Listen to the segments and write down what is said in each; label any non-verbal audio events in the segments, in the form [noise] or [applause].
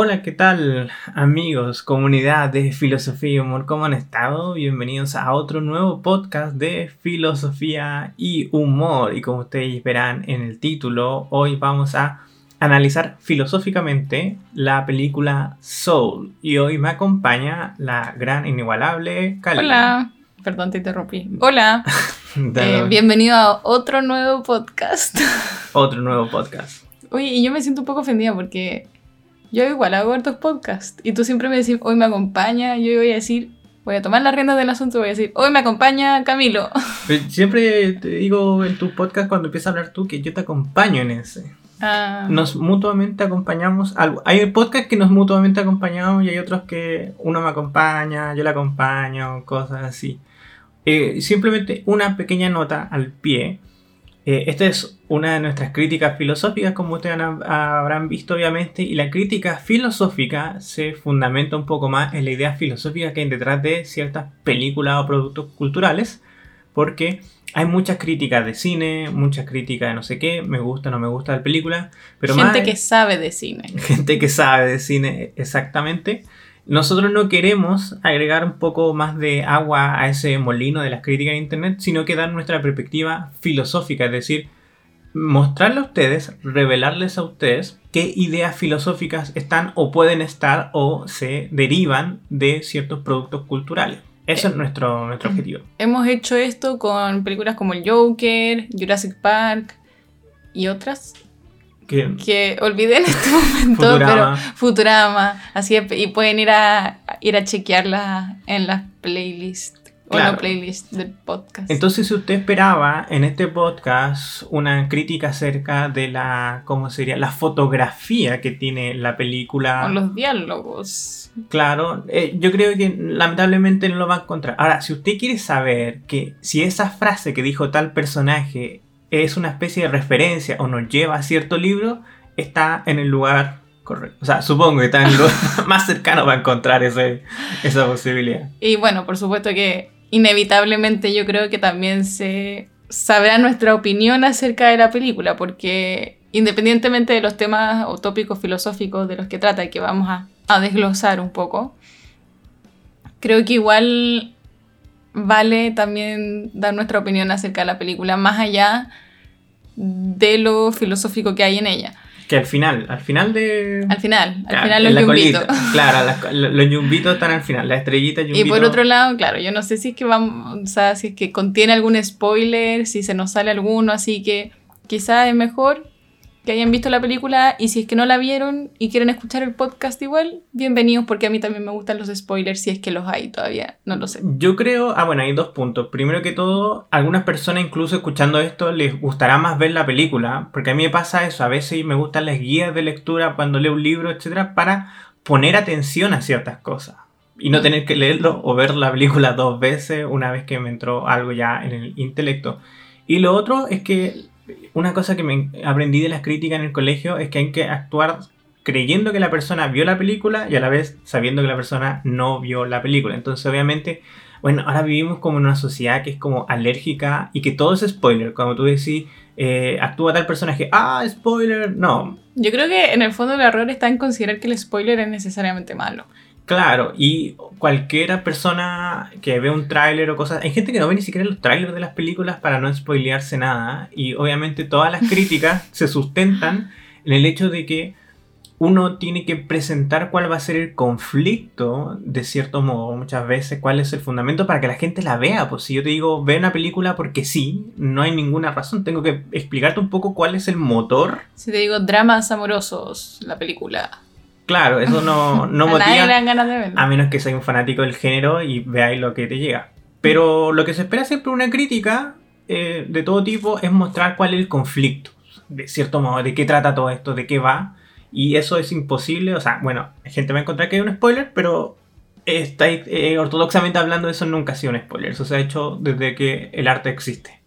Hola, ¿qué tal amigos, comunidad de filosofía y humor? ¿Cómo han estado? Bienvenidos a otro nuevo podcast de filosofía y humor. Y como ustedes verán en el título, hoy vamos a analizar filosóficamente la película Soul. Y hoy me acompaña la gran inigualable Cali. Hola, perdón, te interrumpí. [laughs] Hola, eh, bienvenido a otro nuevo podcast. otro nuevo podcast. [laughs] Oye, y yo me siento un poco ofendida porque yo igual hago hartos podcasts y tú siempre me decís, hoy me acompaña, yo voy a decir, voy a tomar las riendas del asunto y voy a decir, hoy me acompaña Camilo. [laughs] siempre te digo en tu podcast cuando empiezas a hablar tú que yo te acompaño en ese. Ah. Nos mutuamente acompañamos. Hay podcasts que nos mutuamente acompañamos y hay otros que uno me acompaña, yo le acompaño, cosas así. Eh, simplemente una pequeña nota al pie. Eh, esta es una de nuestras críticas filosóficas, como ustedes habrán visto obviamente, y la crítica filosófica se fundamenta un poco más en la idea filosófica que hay detrás de ciertas películas o productos culturales, porque hay muchas críticas de cine, muchas críticas de no sé qué, me gusta, no me gusta la película, pero gente que sabe de cine. [laughs] Gente que sabe de cine, exactamente. Nosotros no queremos agregar un poco más de agua a ese molino de las críticas en Internet, sino que dar nuestra perspectiva filosófica, es decir, mostrarle a ustedes, revelarles a ustedes qué ideas filosóficas están o pueden estar o se derivan de ciertos productos culturales. Eso es nuestro, nuestro objetivo. Hemos hecho esto con películas como El Joker, Jurassic Park y otras que olvidé en este momento, pero Futurama, así y pueden ir a ir a chequearla en las playlists o en la playlist del podcast. Entonces, si usted esperaba en este podcast una crítica acerca de la, ¿cómo sería? La fotografía que tiene la película. O los diálogos. Claro, eh, yo creo que lamentablemente no lo va a encontrar. Ahora, si usted quiere saber que si esa frase que dijo tal personaje es una especie de referencia o nos lleva a cierto libro, está en el lugar correcto. O sea, supongo que está en el lugar [laughs] más cercano para encontrar ese, esa posibilidad. Y bueno, por supuesto que inevitablemente yo creo que también se sabrá nuestra opinión acerca de la película, porque independientemente de los temas o tópicos filosóficos de los que trata y que vamos a, a desglosar un poco, creo que igual vale también dar nuestra opinión acerca de la película, más allá de lo filosófico que hay en ella. Que al final, al final de... Al final, al final los yumbitos. Claro, los yumbitos están al final, la estrellita yumbito. Y por otro lado, claro, yo no sé si es que vamos, o sea, si es que contiene algún spoiler, si se nos sale alguno, así que quizás es mejor que hayan visto la película y si es que no la vieron y quieren escuchar el podcast igual, bienvenidos porque a mí también me gustan los spoilers si es que los hay todavía, no lo sé. Yo creo, ah bueno, hay dos puntos. Primero que todo, algunas personas incluso escuchando esto les gustará más ver la película, porque a mí me pasa eso, a veces me gustan las guías de lectura cuando leo un libro, etcétera, para poner atención a ciertas cosas y no tener que leerlo o ver la película dos veces una vez que me entró algo ya en el intelecto. Y lo otro es que una cosa que me aprendí de las críticas en el colegio es que hay que actuar creyendo que la persona vio la película y a la vez sabiendo que la persona no vio la película. Entonces, obviamente, bueno, ahora vivimos como en una sociedad que es como alérgica y que todo es spoiler. Cuando tú decís, eh, actúa tal personaje, ah, spoiler, no. Yo creo que en el fondo el error está en considerar que el spoiler es necesariamente malo. Claro, y cualquiera persona que ve un tráiler o cosas, hay gente que no ve ni siquiera los tráilers de las películas para no spoilearse nada, y obviamente todas las críticas [laughs] se sustentan en el hecho de que uno tiene que presentar cuál va a ser el conflicto, de cierto modo, muchas veces, cuál es el fundamento para que la gente la vea. Pues si yo te digo, ve una película porque sí, no hay ninguna razón, tengo que explicarte un poco cuál es el motor. Si te digo dramas amorosos, la película Claro, eso no, no [laughs] motiva. A menos que seas un fanático del género y veáis lo que te llega. Pero lo que se espera siempre una crítica eh, de todo tipo es mostrar cuál es el conflicto. De cierto modo, de qué trata todo esto, de qué va. Y eso es imposible. O sea, bueno, hay gente va a encontrar que hay un spoiler, pero está, eh, ortodoxamente hablando, eso nunca ha sido un spoiler. Eso se ha hecho desde que el arte existe.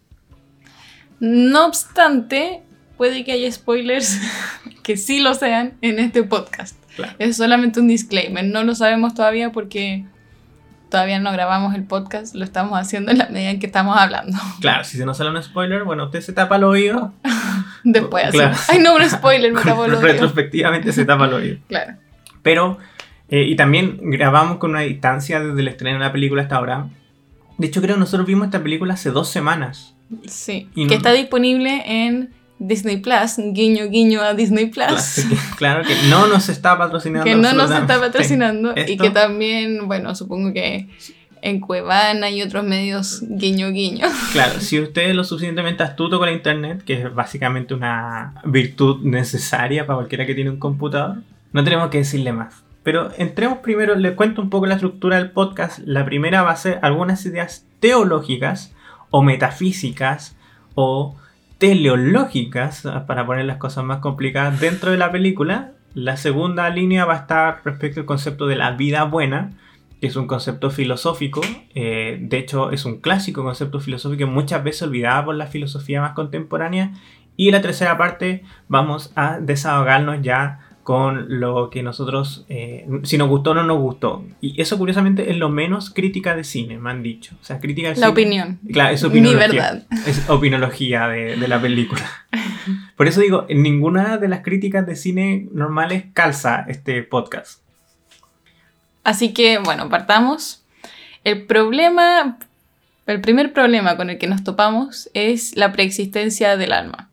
No obstante, puede que haya spoilers [laughs] que sí lo sean en este podcast. Es solamente un disclaimer, no lo sabemos todavía porque todavía no grabamos el podcast, lo estamos haciendo en la medida en que estamos hablando. Claro, si se nos sale un spoiler, bueno, usted se tapa el oído. [laughs] Después, Ay, no, un spoiler, me [laughs] tapó el oído. Retrospectivamente se tapa el oído. Claro. Pero, eh, y también grabamos con una distancia desde el estreno de la película hasta ahora. De hecho, creo que nosotros vimos esta película hace dos semanas. Sí, Y que no- está disponible en Disney Plus, guiño guiño a Disney Plus. Claro que no nos está patrocinando. que no nos está patrocinando y que también, bueno, supongo que en Cuevana y otros medios guiño guiño. Claro, si usted es lo suficientemente astuto con la internet, que es básicamente una virtud necesaria para cualquiera que tiene un computador, no tenemos que decirle más. Pero entremos primero, le cuento un poco la estructura del podcast. La primera va a ser algunas ideas teológicas o metafísicas o teleológicas, para poner las cosas más complicadas, dentro de la película. La segunda línea va a estar respecto al concepto de la vida buena, que es un concepto filosófico, eh, de hecho es un clásico concepto filosófico muchas veces olvidado por la filosofía más contemporánea. Y la tercera parte vamos a desahogarnos ya con lo que nosotros, eh, si nos gustó o no nos gustó. Y eso curiosamente es lo menos crítica de cine, me han dicho. O sea, crítica de La cine- opinión. Claro, es Mi opinología. verdad. Es opinología de, de la película. [laughs] Por eso digo, en ninguna de las críticas de cine normales calza este podcast. Así que, bueno, partamos. El problema, el primer problema con el que nos topamos es la preexistencia del alma.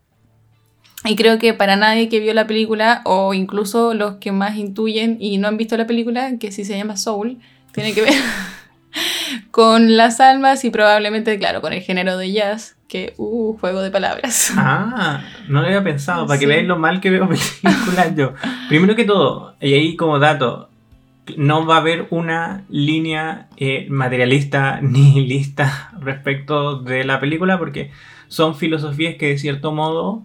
Y creo que para nadie que vio la película, o incluso los que más intuyen y no han visto la película, que sí se llama Soul, tiene que ver [laughs] con las almas y probablemente, claro, con el género de jazz, que, uh, juego de palabras. Ah, no lo había pensado, para que veáis lo mal que veo [laughs] películas yo. Primero que todo, y ahí como dato, no va a haber una línea eh, materialista [laughs] ni lista respecto de la película porque son filosofías que de cierto modo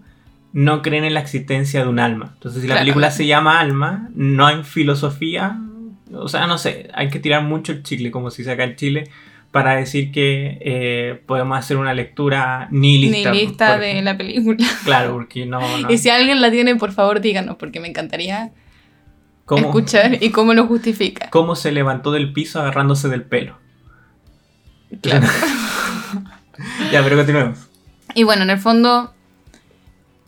no creen en la existencia de un alma. Entonces si la Claro. película se llama Alma, no hay filosofía, o sea, no sé, hay que tirar mucho el chicle como si saca el chile para decir que eh, podemos hacer una lectura nihilista. Ni lista por de la película. Claro, porque no... no. Y si alguien la tiene, por favor díganos, porque me encantaría ¿Cómo, escuchar y cómo lo justifica. cómo se levantó del piso agarrándose del pelo. Claro. [laughs] ya, pero continuemos. Y bueno, en el fondo,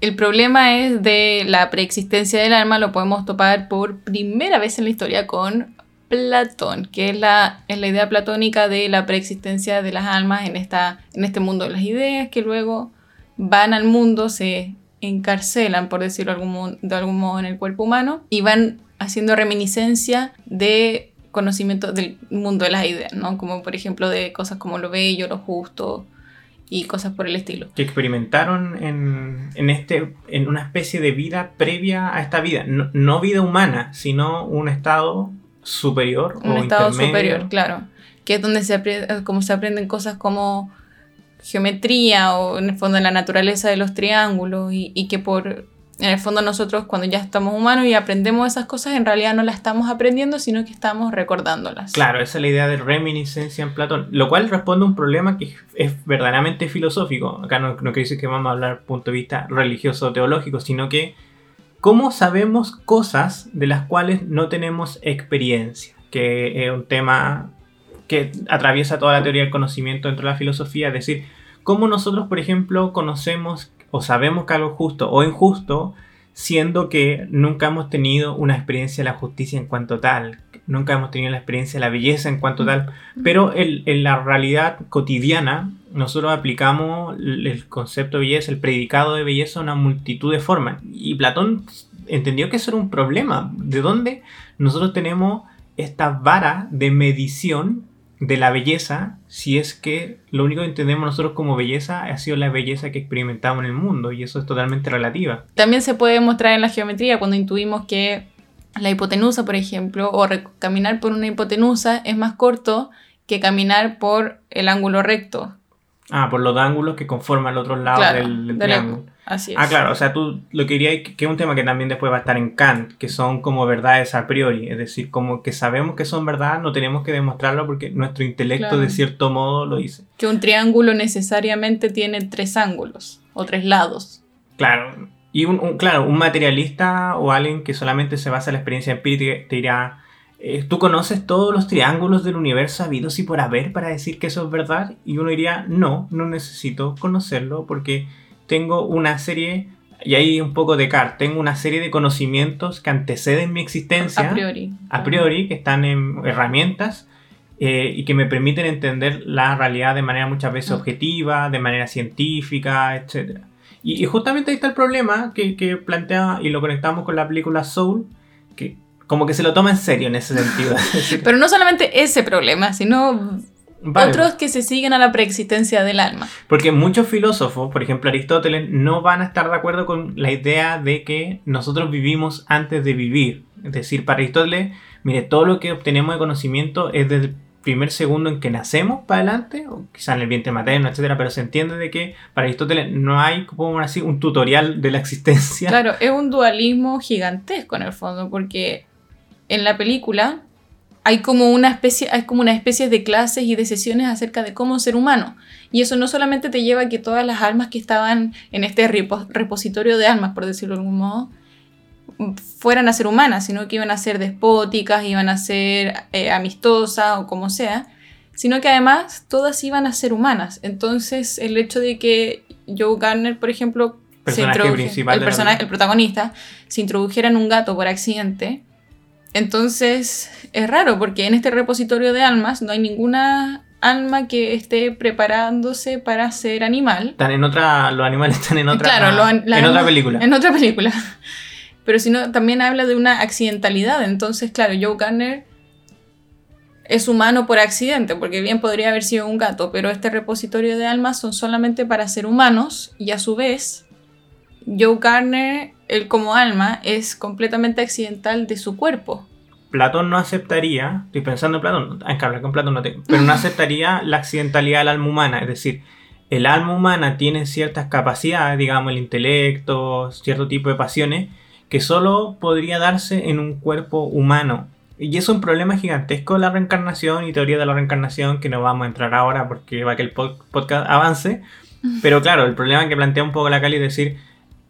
el problema es de la preexistencia del alma, lo podemos topar por primera vez en la historia con Platón, que es la, la idea platónica de la preexistencia de las almas en, esta, en este mundo de las ideas, que luego van al mundo, se encarcelan, por decirlo de algún modo, en el cuerpo humano y van haciendo reminiscencia de conocimiento del mundo de las ideas, ¿no? Como por ejemplo de cosas como lo bello, lo justo y cosas por el estilo. Que experimentaron en, en, este, en una especie de vida previa a esta vida. No, no vida humana, sino un estado superior Un o estado intermedio. superior, claro. Que es donde se, como se aprenden cosas como geometría o en el fondo la naturaleza de los triángulos y, y que por en el fondo nosotros cuando ya estamos humanos y aprendemos esas cosas en realidad no las estamos aprendiendo sino que estamos recordándolas. Claro, esa es la idea de reminiscencia en Platón, lo cual responde a un problema que es verdaderamente filosófico. Acá no, no decir que vamos a hablar punto de vista religioso o teológico, sino que cómo sabemos cosas de las cuales no tenemos experiencia, que es un tema que atraviesa toda la teoría del conocimiento dentro de la filosofía, es decir, cómo nosotros, por ejemplo, conocemos o sabemos que algo es justo o injusto, siendo que nunca hemos tenido una experiencia de la justicia en cuanto tal, nunca hemos tenido la experiencia de la belleza en cuanto tal, pero en, en la realidad cotidiana nosotros aplicamos el el concepto de belleza, el predicado de belleza a una multitud de formas. Y Platón entendió que eso era un problema, de dónde nosotros tenemos esta vara de medición de la belleza si es que lo único que entendemos nosotros como belleza ha sido la belleza que experimentamos en el mundo y eso es totalmente relativa. También se puede mostrar en la geometría cuando intuimos que la hipotenusa, por ejemplo, o caminar por una hipotenusa es más corto que caminar por el ángulo recto. Ah, por los ángulos que conforman el otro lado Claro, del, del del triángulo. Así es. Ah, claro, o sea, tú lo que dirías que que es un tema que también después va a estar en Kant, que son como verdades a priori, es decir, como que sabemos que son verdad, no tenemos que demostrarlo porque nuestro intelecto Claro. de cierto modo lo dice. Que un triángulo necesariamente tiene tres ángulos o tres lados. Claro, y un, un- claro, un materialista o alguien que solamente se basa en la experiencia empírica te dirá, eh, ¿tú conoces todos los triángulos del universo habidos y por haber para decir que eso es verdad? Y uno diría, no, no necesito conocerlo porque tengo una serie y ahí un poco de car. Tengo una serie de conocimientos que anteceden mi existencia. A priori. A priori, que están en herramientas eh, y que me permiten entender la realidad de manera muchas veces Mm. objetiva, de manera científica, etc. Y, y justamente ahí está el problema que, que plantea y lo conectamos con la película Soul, que como que se lo toma en serio en ese sentido. [laughs] [laughs] Pero no solamente ese problema, sino vale, otros que se siguen a la preexistencia del alma. Porque muchos filósofos, por ejemplo Aristóteles, no van a estar de acuerdo con la idea de que nosotros vivimos antes de vivir. Es decir, para Aristóteles, mire, todo lo que obtenemos de conocimiento es desde el primer segundo en que nacemos para adelante, o quizá en el vientre materno, etcétera, pero se entiende de que para Aristóteles no hay, como así, un tutorial de la existencia. Claro, es un dualismo gigantesco en el fondo, porque en la película hay como una especie, hay como una especie de clases y de sesiones acerca de cómo ser humano. Y eso no solamente te lleva a que todas las almas que estaban en este repo- repositorio de almas, por decirlo de algún modo, fueran a ser humanas, sino que iban a ser despóticas, iban a ser eh, amistosas o como sea, sino que además todas iban a ser humanas. Entonces el hecho de que Joe Garner, por ejemplo, se el, personaje, el protagonista, se introdujera en un gato por accidente, entonces es raro porque en este repositorio de almas no hay ninguna alma que esté preparándose para ser animal. Están en otra, los animales están en otra, Claro, lo an- la en otra película. En otra película. Pero sino también habla de una accidentalidad. Entonces, claro, Joe Garner es humano por accidente, porque bien podría haber sido un gato, pero este repositorio de almas son solamente para ser humanos y a su vez Joe Garner, él como alma, es completamente accidental de su cuerpo. Platón no aceptaría, estoy pensando en Platón, hay que hablar con Platón, no tengo, pero no [laughs] aceptaría la accidentalidad del alma humana, es decir, el alma humana tiene ciertas capacidades, digamos el intelecto, cierto tipo de pasiones, que solo podría darse en un cuerpo humano. Y es un problema gigantesco de la reencarnación y teoría de la reencarnación que no vamos a entrar ahora porque va que el pod- podcast avance. [laughs] Pero claro, el problema que plantea un poco la Cali es decir,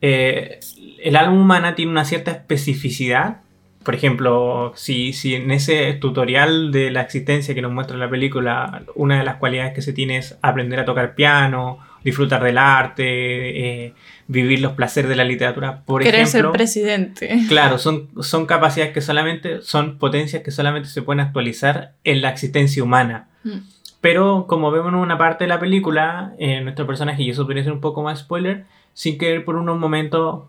eh, el alma humana tiene una cierta especificidad. Por ejemplo, si, si en ese tutorial de la existencia que nos muestra la película, una de las cualidades que se tiene es aprender a tocar piano, disfrutar del arte, eh, vivir los placeres de la literatura, por Querer ejemplo. ser presidente. [laughs] Claro, son, son capacidades que solamente, son potencias que solamente se pueden actualizar en la existencia humana. Mm. Pero como vemos en una parte de la película, eh, nuestro personaje, y eso podría ser un poco más spoiler, sin querer por unos momentos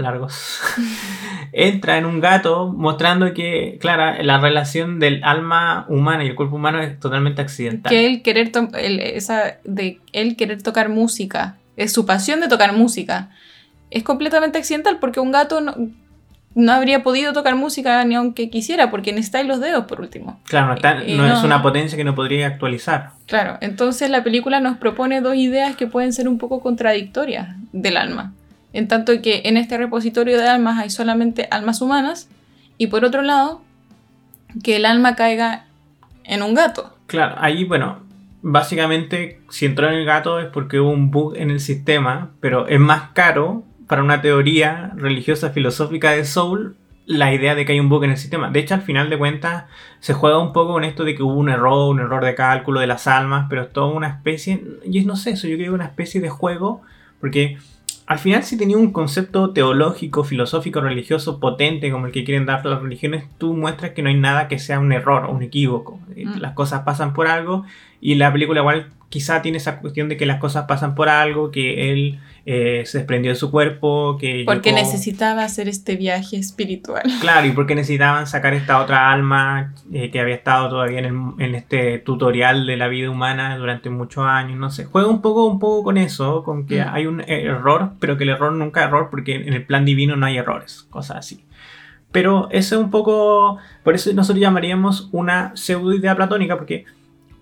largos, [laughs] entra en un gato mostrando que, claro, la relación del alma humana y el cuerpo humano es totalmente accidental. que él querer el- esa de él querer tocar música es su pasión de tocar música es completamente accidental porque un gato no, no habría podido tocar música ni aunque quisiera porque necesitáis los dedos por último Claro, no, está- no es una potencia que no podría actualizar. claro entonces la película nos propone dos ideas que pueden ser un poco contradictorias del alma en tanto que en este repositorio de almas hay solamente almas humanas y por otro lado que el alma caiga en un gato Claro, ahí, bueno, básicamente si entró en el gato es porque hubo un bug en el sistema, pero es más caro para una teoría religiosa filosófica de Soul la idea de que hay un bug en el sistema. De hecho, al final de cuentas, se juega un poco con esto de que hubo un error, un error de cálculo de las almas, pero es toda una especie, y es no sé, eso yo creo que una especie de juego, porque al final si tenía un concepto teológico, filosófico, religioso potente como el que quieren dar las religiones, tú muestras que no hay nada que sea un error o un equívoco. Eh, Mm. Las cosas pasan por algo y la película igual quizá tiene esa cuestión de que las cosas pasan por algo, que él eh, se desprendió de su cuerpo, que... porque Yoko- necesitaba hacer este viaje espiritual [laughs] Claro, y porque necesitaban sacar esta otra alma eh, que había estado todavía en, el- en este tutorial de la vida humana durante muchos años, no sé. Juega un poco, un poco con eso, con que Mm. hay un error, pero que el error nunca es error porque en el plan divino no hay errores, cosas así. Pero eso es un poco, por eso nosotros llamaríamos una pseudo idea platónica, porque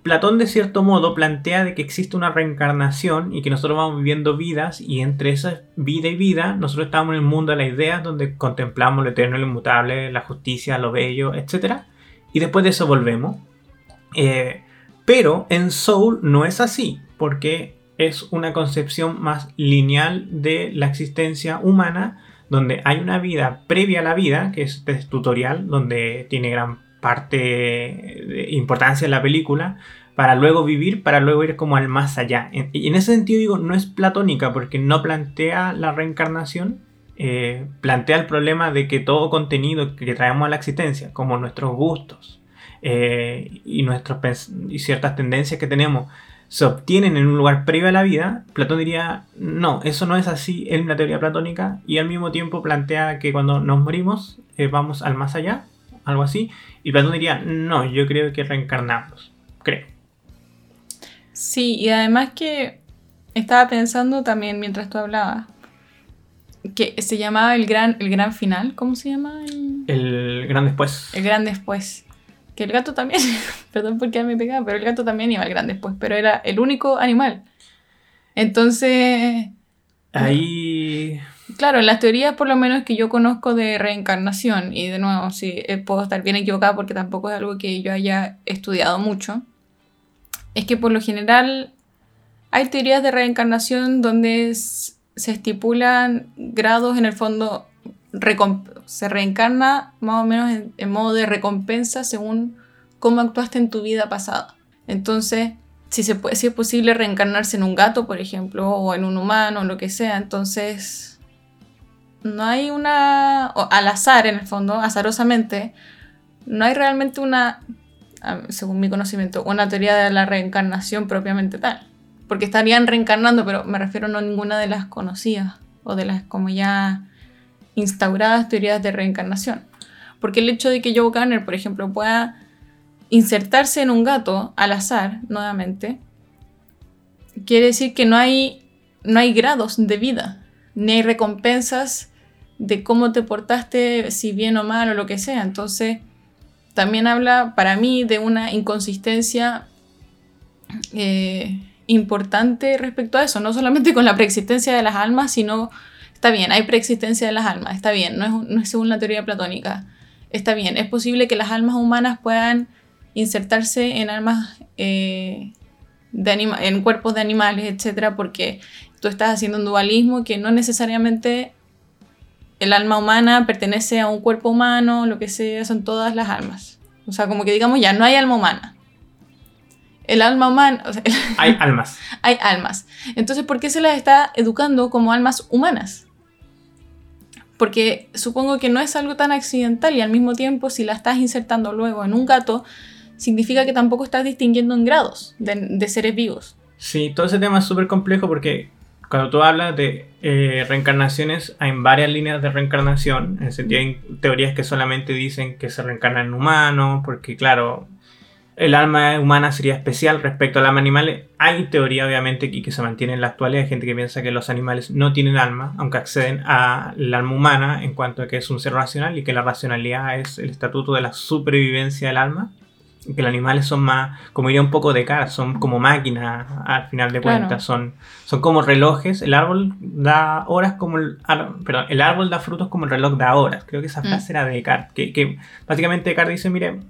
Platón de cierto modo plantea de que existe una reencarnación y que nosotros vamos viviendo vidas y entre esa vida y vida nosotros estamos en el mundo de las ideas donde contemplamos lo eterno, lo inmutable, la justicia, lo bello, etc. Y después de eso volvemos. Eh, pero en Soul no es así, porque es una concepción más lineal de la existencia humana, donde hay una vida previa a la vida, que es este tutorial, donde tiene gran parte de importancia en la película, para luego vivir, para luego ir como al más allá. Y en ese sentido digo, no es platónica porque no plantea la reencarnación, eh, plantea el problema de que todo contenido que traemos a la existencia, como nuestros gustos eh, y, nuestros y ciertas tendencias que tenemos, se obtienen en un lugar previo a la vida, Platón diría, no, eso no es así en una teoría platónica y al mismo tiempo plantea que cuando nos morimos eh, vamos al más allá, algo así, y Platón diría, no, yo creo que reencarnamos, creo. Sí, y además que estaba pensando también mientras tú hablabas, que se llamaba el gran, el gran final, ¿cómo se llama? El, gran después. El gran después. Que el gato también, [laughs] perdón porque me pegaba, pero el gato también iba al gran después, pero era el único animal. Entonces... Ahí... Claro, en las teorías por lo menos que yo conozco de reencarnación, y de nuevo, sí, eh, puedo estar bien equivocada porque tampoco es algo que yo haya estudiado mucho, es que por lo general hay teorías de reencarnación donde se estipulan grados en el fondo, se reencarna más o menos en, modo de recompensa según cómo actuaste en tu vida pasada. Entonces, si, si es posible reencarnarse en un gato, por ejemplo, o en un humano, o lo que sea, entonces no hay una, al azar en el fondo, azarosamente, no hay realmente una según mi conocimiento, una teoría de la reencarnación propiamente tal. Porque estarían reencarnando, pero me refiero no a ninguna de las conocidas o de las como ya instauradas teorías de reencarnación. Porque el hecho de que Joe Garner, por ejemplo, pueda insertarse en un gato al azar, nuevamente, quiere decir que no hay, no hay grados de vida, ni hay recompensas de cómo te portaste, si bien o mal o lo que sea. Entonces, también habla para mí de una inconsistencia eh, importante respecto a eso, no solamente con la preexistencia de las almas, sino, está bien, hay preexistencia de las almas, está bien, no es, según la teoría platónica, está bien, es posible que las almas humanas puedan insertarse en almas, eh, de en cuerpos de animales, etcétera, porque tú estás haciendo un dualismo que no necesariamente el alma humana pertenece a un cuerpo humano, lo que sea, son todas las almas. O sea, como que digamos ya, no hay alma humana. El alma humana... [laughs] hay almas. hay almas. Entonces, ¿por qué se las está educando como almas humanas? Porque supongo que no es algo tan accidental y al mismo tiempo si la estás insertando luego en un gato, significa que tampoco estás distinguiendo en grados de, de seres vivos. Sí, todo ese tema es súper complejo porque cuando tú hablas de eh, reencarnaciones, hay varias líneas de reencarnación. En el sentido, hay teorías que solamente dicen que se reencarna en humano, porque claro, el alma humana sería especial respecto al alma animal. Hay teoría, obviamente, y que se mantiene en la actualidad. Hay gente que piensa que los animales no tienen alma, aunque acceden al alma humana en cuanto a que es un ser racional y que la racionalidad es el estatuto de la supervivencia del alma que los animales son más, como diría un poco de cara, son como máquinas al final de cuentas, son, son como relojes, el árbol da horas como el, perdón, el árbol da frutos como el reloj da horas, creo que esa mm. frase era de Descartes, que, que, básicamente Descartes dice, mire,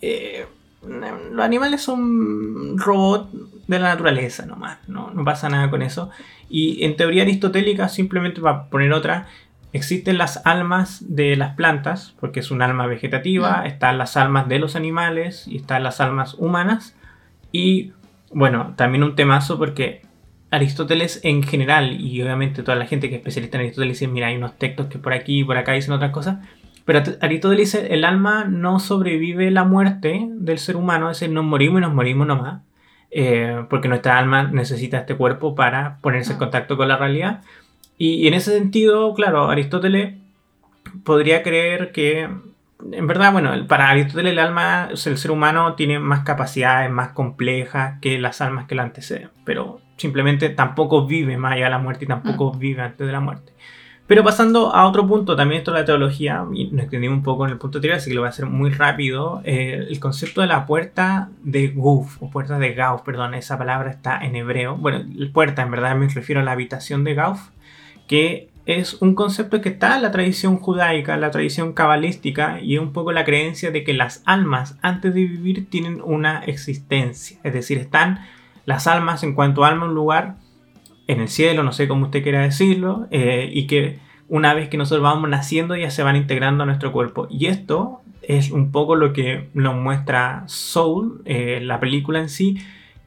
eh, los animales son robots de la naturaleza nomás, no, no pasa nada con eso, y en teoría aristotélica, simplemente para poner otra, Existen las almas de las plantas, porque es un alma vegetativa, mm. están las almas de los animales y están las almas humanas. Y bueno, también un temazo porque Aristóteles en general, y obviamente toda la gente que es especialista en Aristóteles dice, mira, hay unos textos que por aquí y por acá dicen otras cosas, pero Aristóteles dice, el alma no sobrevive la muerte del ser humano, es decir, nos morimos y nos morimos nomás, eh, porque nuestra alma necesita este cuerpo para ponerse en ah. contacto con la realidad. Y, en ese sentido, claro, Aristóteles podría creer que, en verdad, bueno, para Aristóteles el alma, el ser humano tiene más capacidades, más complejas que las almas que la anteceden, pero simplemente tampoco vive más allá de la muerte y tampoco mm. vive antes de la muerte. Pero pasando a otro punto, también esto de la teología, y nos extendimos un poco en el punto anterior, así que lo voy a hacer muy rápido. Eh, el concepto de la puerta de Gauss, o puerta de Gauss, perdón, esa palabra está en hebreo. Bueno, puerta en verdad me refiero a la habitación de Gauss, que es un concepto que está en la tradición judaica, la tradición cabalística, y un poco la creencia de que las almas antes de vivir tienen una existencia. Es decir, están las almas en cuanto a alma un lugar en el cielo, no sé cómo usted quiera decirlo, eh, y que una vez que nosotros vamos naciendo ya se van integrando a nuestro cuerpo. Y esto es un poco lo que nos muestra Soul, eh, la película en sí,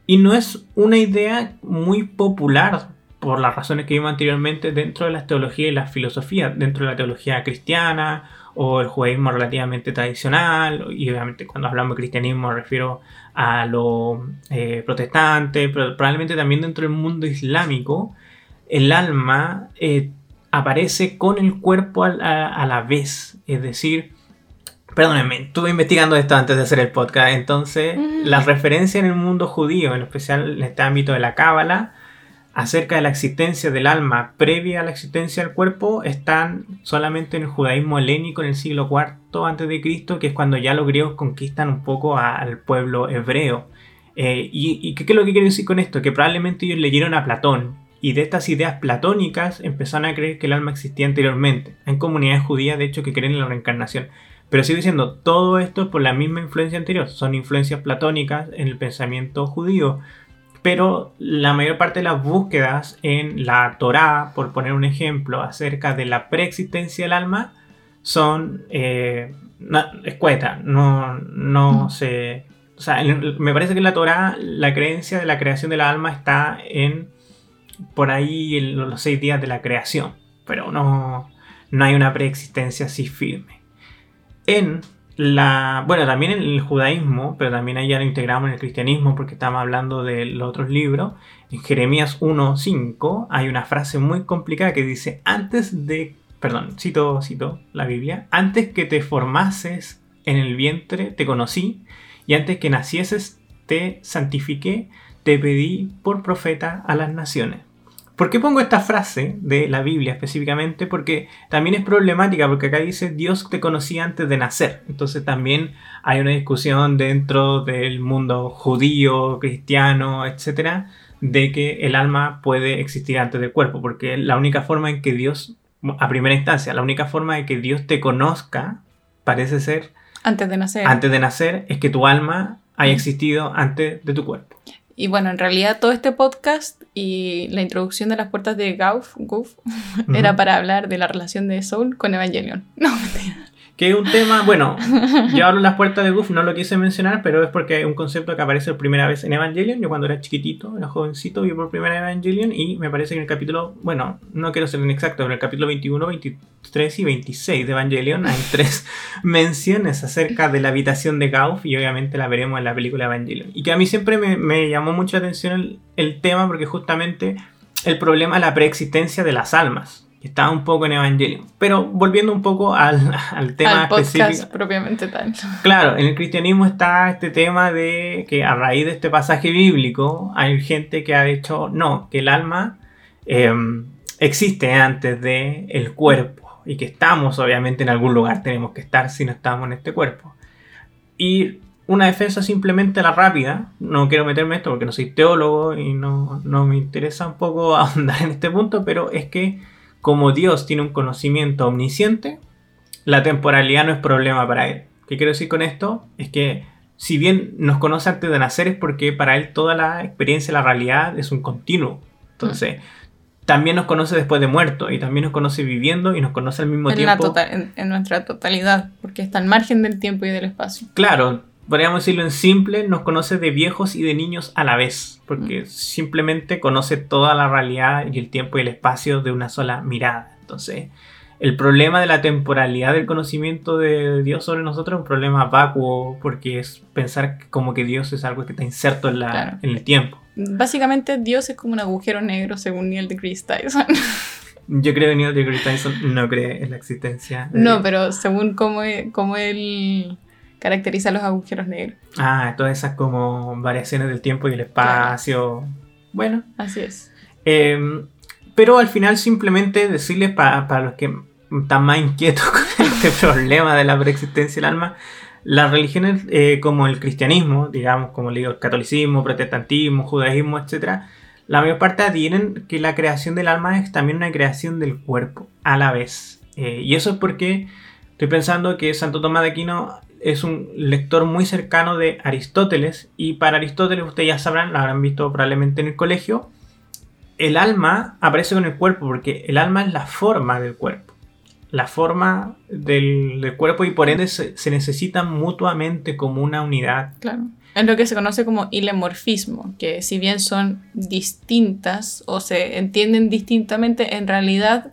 y no es una idea muy popular por las razones que vimos anteriormente dentro de las teologías y las filosofías, dentro de la teología cristiana o el judaísmo relativamente tradicional, y obviamente cuando hablamos de cristianismo me refiero a lo eh, protestante, pero probablemente también dentro del mundo islámico, el alma eh, aparece con el cuerpo a, la vez, es decir, perdónenme, estuve investigando esto antes de hacer el podcast, entonces la referencia en el mundo judío, en especial en este ámbito de la cábala, acerca de la existencia del alma previa a la existencia del cuerpo están solamente en el judaísmo helénico en el siglo IV a.C., que es cuando ya los griegos conquistan un poco al pueblo hebreo. Eh, y, qué es lo que quiero decir con esto? Que probablemente ellos leyeron a Platón y de estas ideas platónicas empezaron a creer que el alma existía anteriormente. Hay comunidades judías, de hecho, que creen en la reencarnación. Pero sigo diciendo, todo esto por la misma influencia anterior. Son influencias platónicas en el pensamiento judío pero la mayor parte de las búsquedas en la Torá, por poner un ejemplo, acerca de la preexistencia del alma, son eh, escuetas, no, no se... O sea, me parece que en la Torá la creencia de la creación del alma está en por ahí en los seis días de la creación, pero no, no hay una preexistencia así firme. En la, bueno, también en el judaísmo, pero también ahí ya lo integramos en el cristianismo porque estamos hablando de los otros libros. En Jeremías 1.5 hay una frase muy complicada que dice, antes de, perdón, cito, cito la Biblia, antes que te formases en el vientre te conocí y antes que nacieses te santifiqué, te pedí por profeta a las naciones. ¿Por qué pongo esta frase de la Biblia específicamente? Porque también es problemática, porque acá dice Dios te conocía antes de nacer. Entonces también hay una discusión dentro del mundo judío, cristiano, etcétera, de que el alma puede existir antes del cuerpo, porque la única forma en que Dios, a primera instancia, la única forma de que Dios te conozca parece ser antes de nacer. Antes de nacer es que tu alma haya existido antes de tu cuerpo. Y bueno, en realidad todo este podcast y la introducción de las puertas de Gauf, [laughs] era para hablar de la relación de Soul con Evangelion. [laughs] No, mentira. Que es un tema, bueno, yo hablo las puertas de Goof, no lo quise mencionar, pero es porque es un concepto que aparece por primera vez en Evangelion. Yo cuando era chiquitito, era jovencito, vi por primera vez Evangelion y me parece que en el capítulo, bueno, no quiero ser inexacto, pero en el capítulo 21, 23 y 26 de Evangelion hay [laughs] tres menciones acerca de la habitación de Gauf y obviamente la veremos en la película Evangelion. Y que a mí siempre me, llamó mucha atención el, el tema porque justamente el problema es la preexistencia de las almas estaba un poco en Evangelion. Pero volviendo un poco al, [laughs] al tema al podcast propiamente tal. Claro, en el cristianismo está este tema de que a raíz de este pasaje bíblico hay gente que ha dicho no, que el alma em, existe antes del el cuerpo y que estamos obviamente en algún lugar tenemos que estar si no estamos en este cuerpo. Y una defensa simplemente la rápida, no quiero meterme en esto porque no soy teólogo y no, no me interesa un poco [laughs] ahondar en este punto, pero es que como Dios tiene un conocimiento omnisciente, la temporalidad no es problema para Él. ¿Qué quiero decir con esto? Es que si bien nos conoce antes de nacer es porque para Él toda la experiencia, la realidad es un continuo. Entonces, también nos conoce después de muerto y también nos conoce viviendo y nos conoce al mismo tiempo. en, en, nuestra totalidad, porque está al margen del tiempo y del espacio. Claro, podríamos decirlo en simple, nos conoce de viejos y de niños a la vez, porque mm. simplemente conoce toda la realidad y el tiempo y el espacio de una sola mirada. Entonces, el problema de la temporalidad del conocimiento de Dios sobre nosotros es un problema vacuo, porque es pensar como que Dios es algo que está inserto en, la, en el tiempo. Básicamente, Dios es como un agujero negro, según Neil deGrasse Tyson. [laughs] Yo creo que Neil deGrasse Tyson no cree en la existencia. no, pero según cómo, cómo él caracteriza los agujeros negros. Ah, todas esas como variaciones del tiempo y el espacio. Bueno. Así es. Em, pero al final simplemente decirles para los que están más inquietos [laughs] con este problema de la preexistencia del alma, las religiones eh, como el cristianismo, digamos, como le digo, el catolicismo, protestantismo, judaísmo, etc., la mayor parte adhieren que la creación del alma es también una creación del cuerpo a la vez. Eh, y eso es porque estoy pensando que Santo Tomás de Aquino es un lector muy cercano de Aristóteles y para Aristóteles ustedes ya sabrán, lo habrán visto probablemente en el colegio, el alma aparece con el cuerpo, porque el alma es la forma del cuerpo. La forma del, del cuerpo y por ende se, se, necesitan mutuamente como una unidad. Claro. Es lo que se conoce como ilemorfismo, que si bien son distintas o se entienden distintamente, en realidad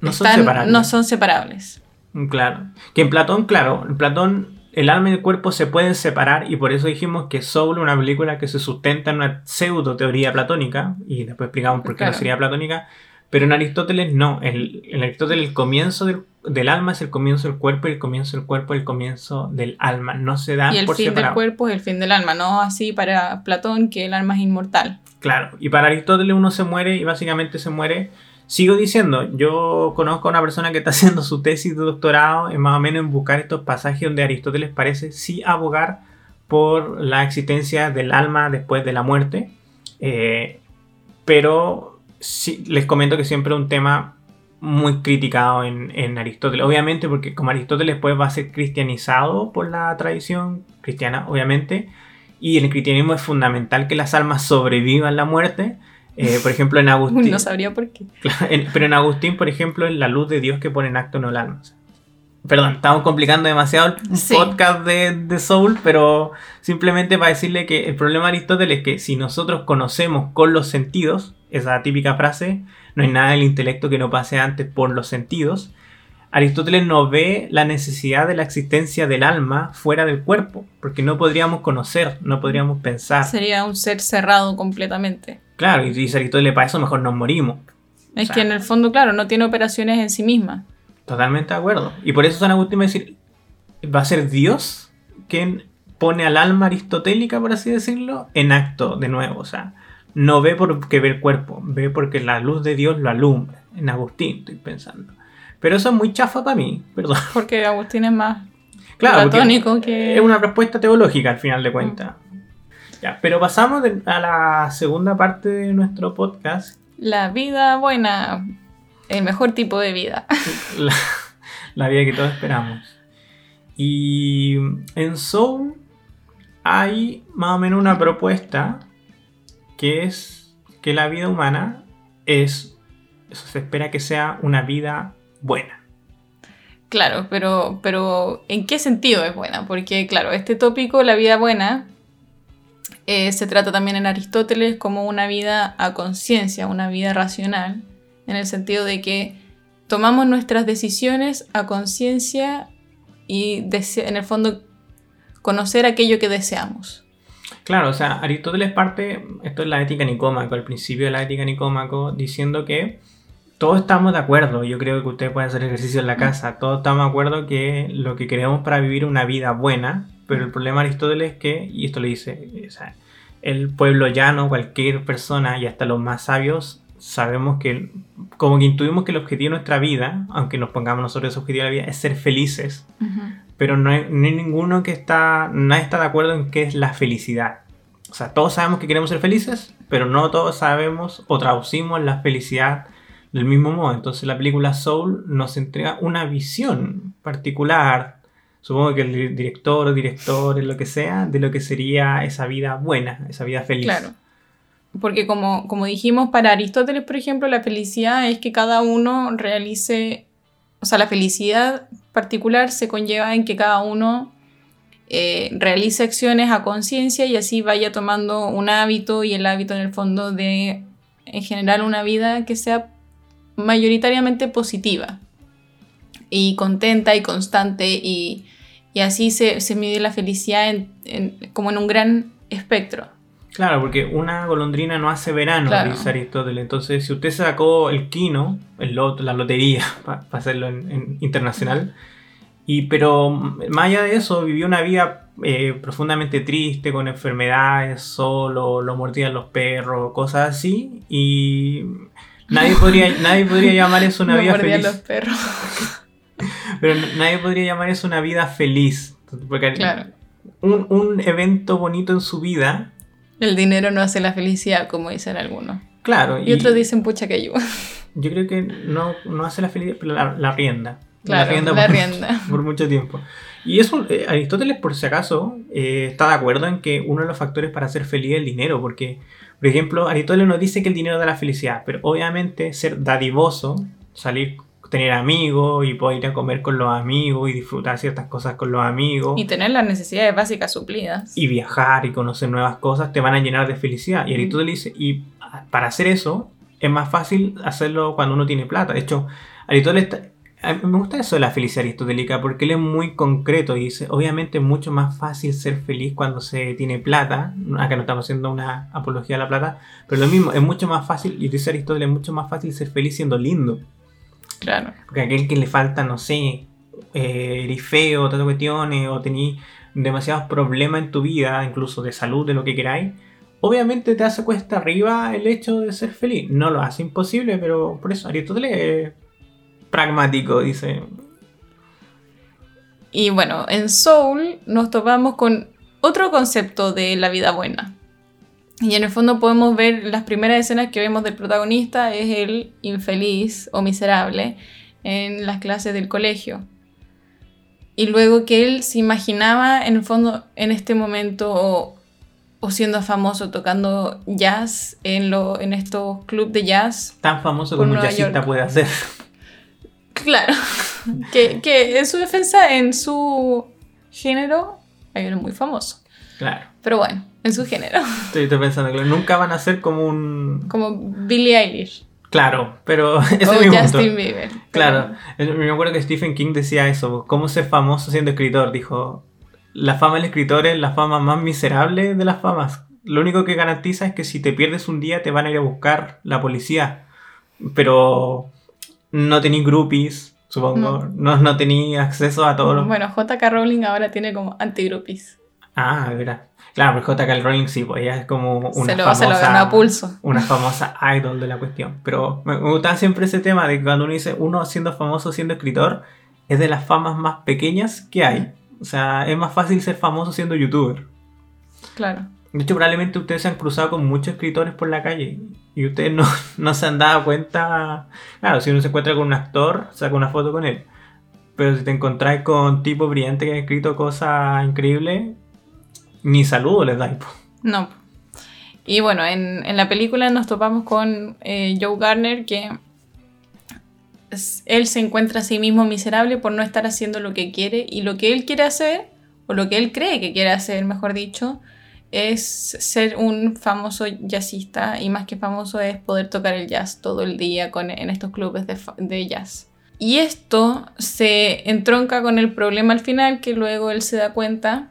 No están- son separables. no son separables. Claro. Que en Platón, claro, en Platón el alma y el cuerpo se pueden separar y por eso dijimos que Soul una película que se sustenta en una pseudo teoría platónica y después explicamos por qué Claro. no sería platónica, pero en Aristóteles no, el, en Aristóteles el comienzo del, del alma es el comienzo del cuerpo y el comienzo del cuerpo es el comienzo del alma, no se dan y el por fin del separado. cuerpo es el fin del alma, no así para Platón que el alma es inmortal. Claro, y para Aristóteles uno se muere y básicamente se muere. Sigo diciendo, yo conozco a una persona que está [laughs] haciendo su tesis de doctorado en más o menos en buscar estos pasajes donde Aristóteles parece sí abogar por la existencia del alma después de la muerte. Eh, pero sí, les comento que siempre es un tema muy criticado en, en Aristóteles. Obviamente porque como Aristóteles después va a ser cristianizado por la tradición cristiana, obviamente. Y el cristianismo es fundamental que las almas sobrevivan la muerte. Eh, por ejemplo, en [laughs] Agustín. No sabría por qué. En- pero en Agustín, por ejemplo, es la luz de Dios que pone en acto no el alma. O sea, Perdón, estamos complicando demasiado el Sí. podcast de, de Soul, pero simplemente para decirle que el problema de Aristóteles es que si nosotros conocemos con los sentidos, esa típica frase, no hay nada del intelecto que no pase antes por los sentidos, Aristóteles no ve la necesidad de la existencia del alma fuera del cuerpo, porque no podríamos conocer, no podríamos pensar. Sería un ser cerrado completamente. Claro, y dice Aristóteles, para eso mejor nos morimos. Es O sea- que en el fondo, claro, no tiene operaciones en sí misma. Totalmente de acuerdo. Y por eso San Agustín va a decir, va a ser Dios quien pone al alma aristotélica, por así decirlo, en acto de nuevo. O sea, no ve porque ve el cuerpo, ve porque la luz de Dios lo alumbra. En Agustín estoy pensando. Pero eso es muy chafa para mí, perdón. Porque Agustín es más Claro, platónico que... es una respuesta teológica al final de cuentas. Ya, pero pasamos de- a la segunda parte de nuestro podcast, La vida buena, el mejor tipo de vida. [laughs] la, la vida que todos esperamos. Y en Soul hay más o menos una propuesta que es que la vida humana es, eso se espera que sea una vida buena. Claro, pero, pero ¿en qué sentido es buena? Porque, claro, este tópico, la vida buena, eh, se trata también en Aristóteles como una vida a conciencia, una vida racional, en el sentido de que tomamos nuestras decisiones a conciencia y en el fondo conocer aquello que deseamos. Claro, o sea, Aristóteles parte, esto es la ética nicómaco, al principio de la ética nicómaco, diciendo que todos estamos de acuerdo, yo creo que ustedes pueden hacer ejercicio en la casa, todos estamos de acuerdo que lo que queremos para vivir una vida buena, pero el problema de Aristóteles es que, y esto le dice, o sea, el pueblo llano, cualquier persona y hasta los más sabios, sabemos que, como que intuimos que el objetivo de nuestra vida, aunque nos pongamos nosotros ese objetivo de la vida, es ser felices, pero no hay, no hay ninguno que está, nadie está de acuerdo en qué es la felicidad. O sea, todos sabemos que queremos ser felices, pero no todos sabemos o traducimos la felicidad del mismo modo. Entonces la película Soul nos entrega una visión particular, supongo que el di- director o directores, lo que sea, de lo que sería esa vida buena, esa vida feliz. Claro. Porque como, como dijimos, para Aristóteles, por ejemplo, la felicidad es que cada uno realice, o sea, la felicidad particular se conlleva en que cada uno eh, realice acciones a conciencia y así vaya tomando un hábito y el hábito en el fondo de, en general, una vida que sea mayoritariamente positiva y contenta y constante y, y así se, se mide la felicidad en- en- como en un gran espectro. Claro, porque una golondrina no hace verano, Claro. dice Aristóteles. Entonces, si usted sacó el quino, el lot, la lotería, [laughs] para hacerlo en, en internacional, y pero más allá de eso, vivió una vida eh, profundamente triste, con enfermedades, solo, lo mordían los perros, cosas así, y [laughs] nadie podría, nadie podría llamar eso una vida feliz. los perros. [laughs] [laughs] Pero nadie podría llamar eso una vida feliz. Porque Claro. un, un evento bonito en su vida, El dinero no hace la felicidad, como dicen algunos. claro. Y, otros dicen, pucha que yo. [laughs] Yo creo que no, no hace la felicidad, pero la, la rienda. Claro, la por, rienda. [laughs] por mucho tiempo. Y eso, eh, Aristóteles, por si acaso, eh, está de acuerdo en que uno de los factores para ser feliz es el dinero, porque Por ejemplo, Aristóteles nos dice que el dinero da la felicidad, pero obviamente ser dadivoso, salir, tener amigos y poder ir a comer con los amigos y disfrutar ciertas cosas con los amigos. Y tener las necesidades básicas suplidas. Y viajar y conocer nuevas cosas te van a llenar de felicidad. Y Mm. Aristóteles dice, y para hacer eso es más fácil hacerlo cuando uno tiene plata. De hecho, Aristóteles... ta- a mí me gusta eso de la felicidad aristotélica porque él es muy concreto y dice, obviamente es mucho más fácil ser feliz cuando se tiene plata, acá no estamos haciendo una apología a la plata, pero lo mismo, es mucho más fácil, y dice Aristóteles, es mucho más fácil ser feliz siendo lindo. Claro. Porque aquel que le falta, no sé, eh, eres feo, otras cuestiones, o tenés demasiados problemas en tu vida, incluso de salud, de lo que queráis, obviamente te hace cuesta arriba el hecho de ser feliz. No lo hace imposible, pero por eso Aristóteles es pragmático, dice. Y bueno, en Soul nos topamos con otro concepto de la vida buena. Y en el fondo podemos ver las primeras escenas que vemos del protagonista es el infeliz o miserable en las clases del colegio. Y luego que él se imaginaba en el fondo en este momento o, o siendo famoso tocando jazz en, lo, en estos clubes de jazz. Tan famoso como un jazzista puede hacer. Claro. [laughs] que, que en su defensa, en su género, hay uno muy famoso. Claro. Pero bueno, en su género. Estoy, estoy pensando que nunca van a ser como un... Como Billie Eilish. Claro, pero [laughs] ese o es mi punto. Justin Bieber. Claro, eh, me acuerdo que Stephen King decía eso, cómo ser famoso siendo escritor, dijo, la fama del escritor es la fama más miserable de las famas. Lo único que garantiza es que si te pierdes un día te van a ir a buscar la policía, pero no tenéis groupies, supongo, no, no tenéis acceso a todos los... Bueno, JK Rowling ahora tiene como antigruppies. Ah, verdad. Claro, pero J.K. Rowling sí, pues ella es como una Se lo, famosa... se lo ganó a pulso. una famosa idol de la cuestión. Pero me, gustaba siempre ese tema de que cuando uno dice uno siendo famoso, siendo escritor, es de las famas más pequeñas que hay. O sea, es más fácil ser famoso siendo youtuber. Claro. De hecho, probablemente ustedes se han cruzado con muchos escritores por la calle y ustedes no, [laughs] no se han dado cuenta. Claro, si uno se encuentra con un actor, saca una foto con él. Pero si te encontráis con tipos brillantes que han escrito cosas increíbles, ni saludo les dais. No. Y bueno, en, en la película nos topamos con eh, Joe Garner que él se encuentra a sí mismo miserable por no estar haciendo lo que quiere y lo que él quiere hacer, o lo que él cree que quiere hacer, mejor dicho, es ser un famoso jazzista y más que famoso es poder tocar el jazz todo el día con, en estos clubes de, de jazz. Y esto se entronca con el problema al final que luego él se da cuenta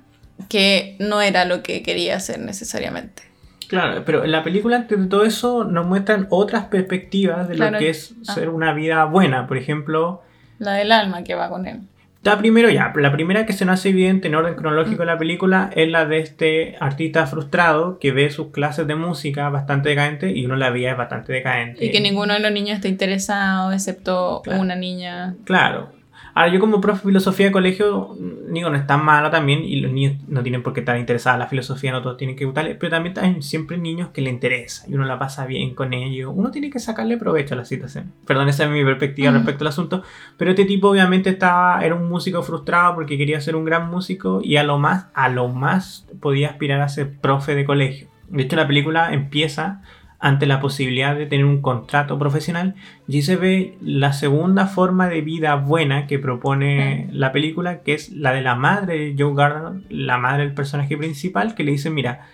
que no era lo que quería hacer necesariamente. Claro, pero en la película, antes de todo eso, nos muestran otras perspectivas de Claro. lo que es Ah. ser una vida buena. Por ejemplo, La del alma que va con él. la primero ya, la primera que se nos hace evidente en orden cronológico Mm. de la película es la de este artista frustrado que ve sus clases de música bastante decadentes y uno la veía es bastante decadente. Y que ninguno de los niños está interesado, excepto Claro. una niña. Claro. Ahora, yo como profe de filosofía de colegio, digo, no es tan mala también, y los niños no tienen por qué estar interesados en la filosofía, no todos tienen que gustarle, pero también hay siempre niños que le interesa, y uno la pasa bien con ellos, uno tiene que sacarle provecho a la situación. Perdón, esa es mi perspectiva respecto al asunto, pero este tipo obviamente estaba, era un músico frustrado porque quería ser un gran músico, y a lo más, a lo más podía aspirar a ser profe de colegio. De hecho, la película empieza ante la posibilidad de tener un contrato profesional y se ve la segunda forma de vida buena que propone la película, que es la de la madre de Joe Gardner, la madre del personaje principal, que le dice, mira,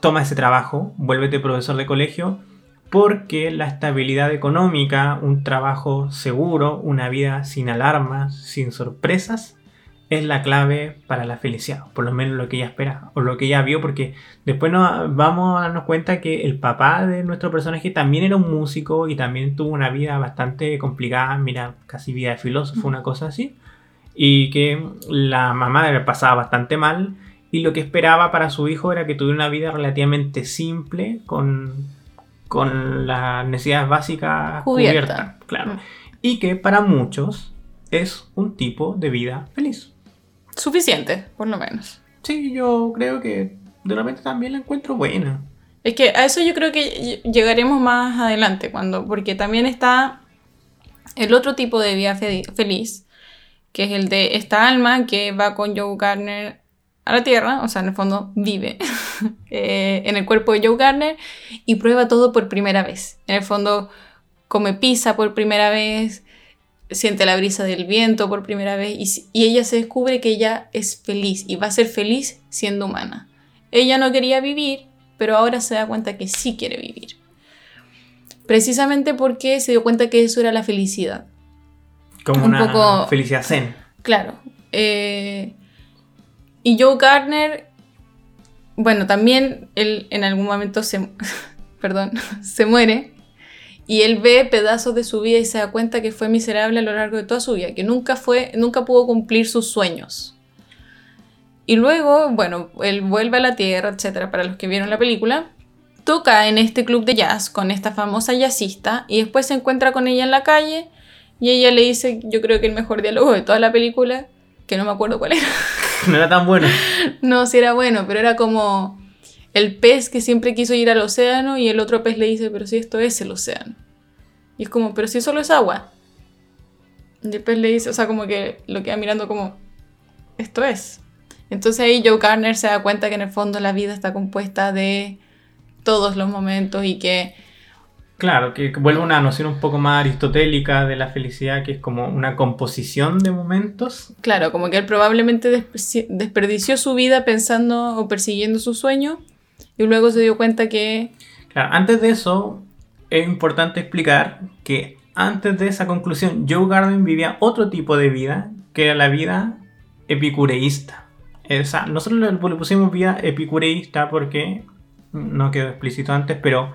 toma ese trabajo, vuélvete profesor de colegio, porque la estabilidad económica, un trabajo seguro, una vida sin alarmas, sin sorpresas, es la clave para la felicidad, por lo menos lo que ella espera, o lo que ella vio, porque después nos vamos a darnos cuenta que el papá de nuestro personaje también era un músico y también tuvo una vida bastante complicada, mira, casi vida de filósofo, una cosa así, y que la mamá le pasaba bastante mal, y lo que esperaba para su hijo era que tuviera una vida relativamente simple, con, con las necesidades básicas Cubierta. cubiertas, claro, y que para muchos es un tipo de vida feliz. Suficiente, por lo menos. Sí, yo creo que de repente también la encuentro buena. Es que a eso yo creo que ll- llegaremos más adelante, cuando, porque también está el otro tipo de vida fe- feliz, que es el de esta alma que va con Joe Gardner a la Tierra, o sea, en el fondo vive [laughs] eh, en el cuerpo de Joe Garner y prueba todo por primera vez. En el fondo come pizza por primera vez, siente la brisa del viento por primera vez y, y ella se descubre que ella es feliz y va a ser feliz siendo humana. Ella no quería vivir, pero ahora se da cuenta que sí quiere vivir. Precisamente porque se dio cuenta que eso era la felicidad. Como Un una poco- felicidad zen. Claro. eh, y Joe Gardner, bueno, también él en algún momento se, [laughs] perdón, [laughs] se muere y él ve pedazos de su vida y se da cuenta que fue miserable a lo largo de toda su vida, que nunca fue, nunca pudo cumplir sus sueños. Y luego, bueno, él vuelve a la Tierra, etcétera, para los que vieron la película. Toca en este club de jazz con esta famosa jazzista y después se encuentra con ella en la calle y ella le dice, yo creo que el mejor diálogo de toda la película, que no me acuerdo cuál era. [laughs] No era tan bueno. No, si era bueno, pero era como el pez que siempre quiso ir al océano y el otro pez le dice, pero si esto es el océano. Y es como, pero si solo es agua. Y el pez le dice, o sea, como que lo queda mirando como, esto es. Entonces ahí Joe Garner se da cuenta que en el fondo la vida está compuesta de todos los momentos y que Claro, que vuelve una noción un poco más aristotélica de la felicidad, que es como una composición de momentos. Claro, como que él probablemente desperdició su vida pensando o persiguiendo su sueño y luego se dio cuenta que... Claro, antes de eso, es importante explicar que antes de esa conclusión, Joe Garden vivía otro tipo de vida, que era la vida epicureísta. Esa, nosotros le pusimos vida epicureísta porque no quedó explícito antes, pero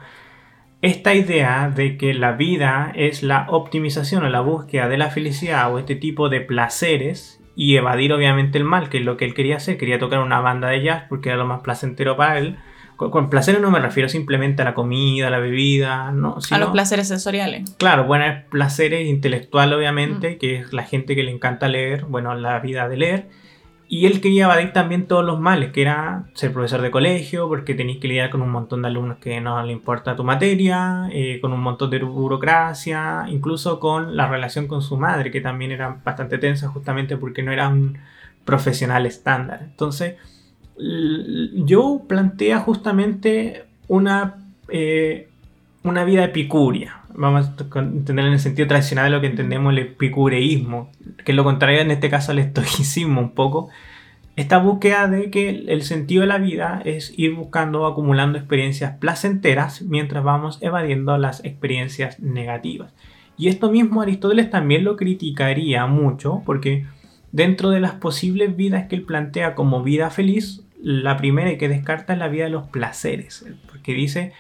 esta idea de que la vida es la optimización o la búsqueda de la felicidad o este tipo de placeres y evadir obviamente el mal, que es lo que él quería hacer, quería tocar una banda de jazz porque era lo más placentero para él. Con, con placeres no me refiero simplemente a la comida, a la bebida, no, a sino, los placeres sensoriales. Claro, buenos placeres intelectual obviamente, que es la gente que le encanta leer, bueno, la vida de leer. Y él quería evadir también todos los males, que era ser profesor de colegio, porque tenéis que lidiar con un montón de alumnos que no le importa tu materia, eh, con un montón de burocracia, incluso con la relación con su madre, que también era bastante tensa justamente porque no era un profesional estándar. Entonces, yo plantea justamente una, eh, una vida epicuria. Vamos a entender en el sentido tradicional de lo que entendemos el epicureísmo, que es lo contrario en este caso al estoicismo un poco. Esta búsqueda de que el sentido de la vida es ir buscando o acumulando experiencias placenteras mientras vamos evadiendo las experiencias negativas. Y esto mismo Aristóteles también lo criticaría mucho porque dentro de las posibles vidas que él plantea como vida feliz, la primera que descarta es la vida de los placeres, porque dice